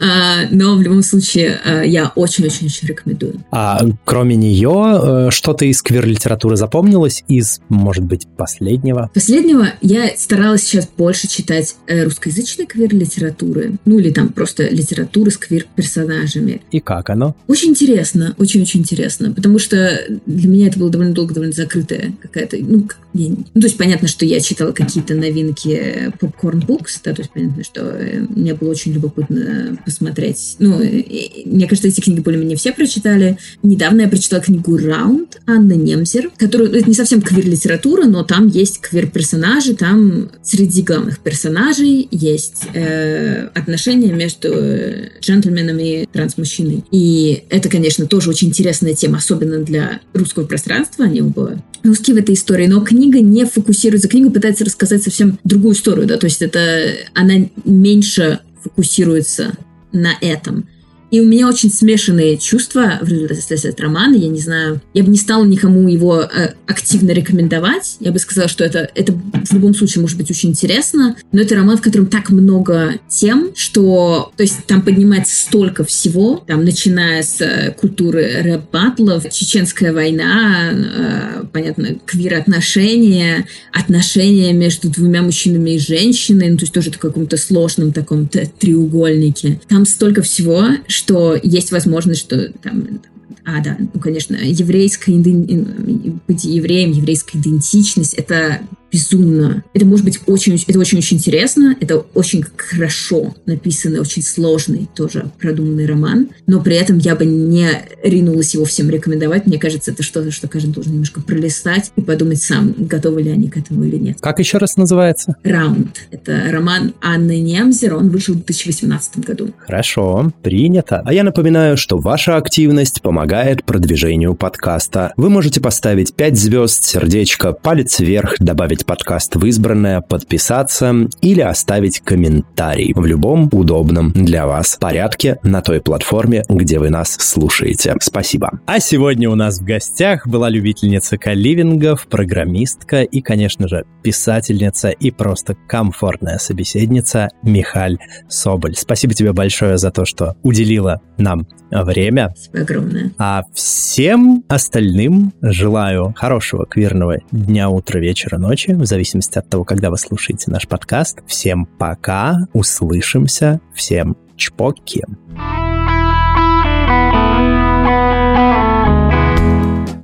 а, но в любом случае а, я очень-очень-очень рекомендую. А кроме нее, э, что-то из квир-литературы запомнилось из, может быть, последнего? Последнего я старалась сейчас больше читать э, русскоязычной квир-литературы, литературы. Ну или там просто литературы с квир-персонажами. И как оно? Очень интересно, очень-очень интересно, потому что для меня это было довольно долго, довольно закрытая какая-то, ну, я, ну, то есть понятно, что я читала какие-то новинки Popcorn Books, да, то есть понятно, что э, мне было очень любопытно посмотреть. Ну, мне кажется, эти книги более-менее все прочитали. Недавно я прочитала книгу «Раунд» Анны Немзер, которую, это не совсем квир-литература, но там есть квир-персонажи, там среди главных персонажей есть э, отношения между э, джентльменами и трансмужчиной. И это, конечно, тоже очень интересная тема, особенно для русского пространства. Они оба русские в этой истории, но книга не фокусируется. Книга пытается рассказать совсем другую историю, да, то есть это она меньше фокусируется на этом. И у меня очень смешанные чувства в результате этого романа. Я не знаю, я бы не стала никому его э, активно рекомендовать. Я бы сказала, что это, это в любом случае может быть очень интересно. Но это роман, в котором так много тем, что... То есть там поднимается столько всего, там, начиная с э, культуры рэп-баттлов, чеченская война, э, понятно, квир-отношения, отношения между двумя мужчинами и женщиной, ну, то есть тоже в каком-то сложном таком треугольнике. Там столько всего, что есть возможность, что там а, да, ну, конечно, еврейская, быть евреем, еврейская идентичность, это безумно. Это может быть очень, это очень-очень интересно, это очень хорошо написанный, очень сложный, тоже продуманный роман, но при этом я бы не ринулась его всем рекомендовать. Мне кажется, это что-то, что каждый должен немножко пролистать и подумать сам, готовы ли они к этому или нет. Как еще раз называется? «Раунд». Это роман Анны Немзер, он вышел в 2018 году. Хорошо, принято. А я напоминаю, что ваша активность помогает продвижению подкаста. Вы можете поставить 5 звезд, сердечко, палец вверх, добавить подкаст в избранное, подписаться или оставить комментарий в любом удобном для вас порядке на той платформе, где вы нас слушаете. Спасибо. А сегодня у нас в гостях была любительница каливингов, программистка и, конечно же, писательница и просто комфортная собеседница Михаль Соболь. Спасибо тебе большое за то, что уделила нам время. Спасибо огромное. А всем остальным желаю хорошего квирного дня, утра, вечера, ночи, в зависимости от того, когда вы слушаете наш подкаст. Всем пока, услышимся, всем чпоки. Thank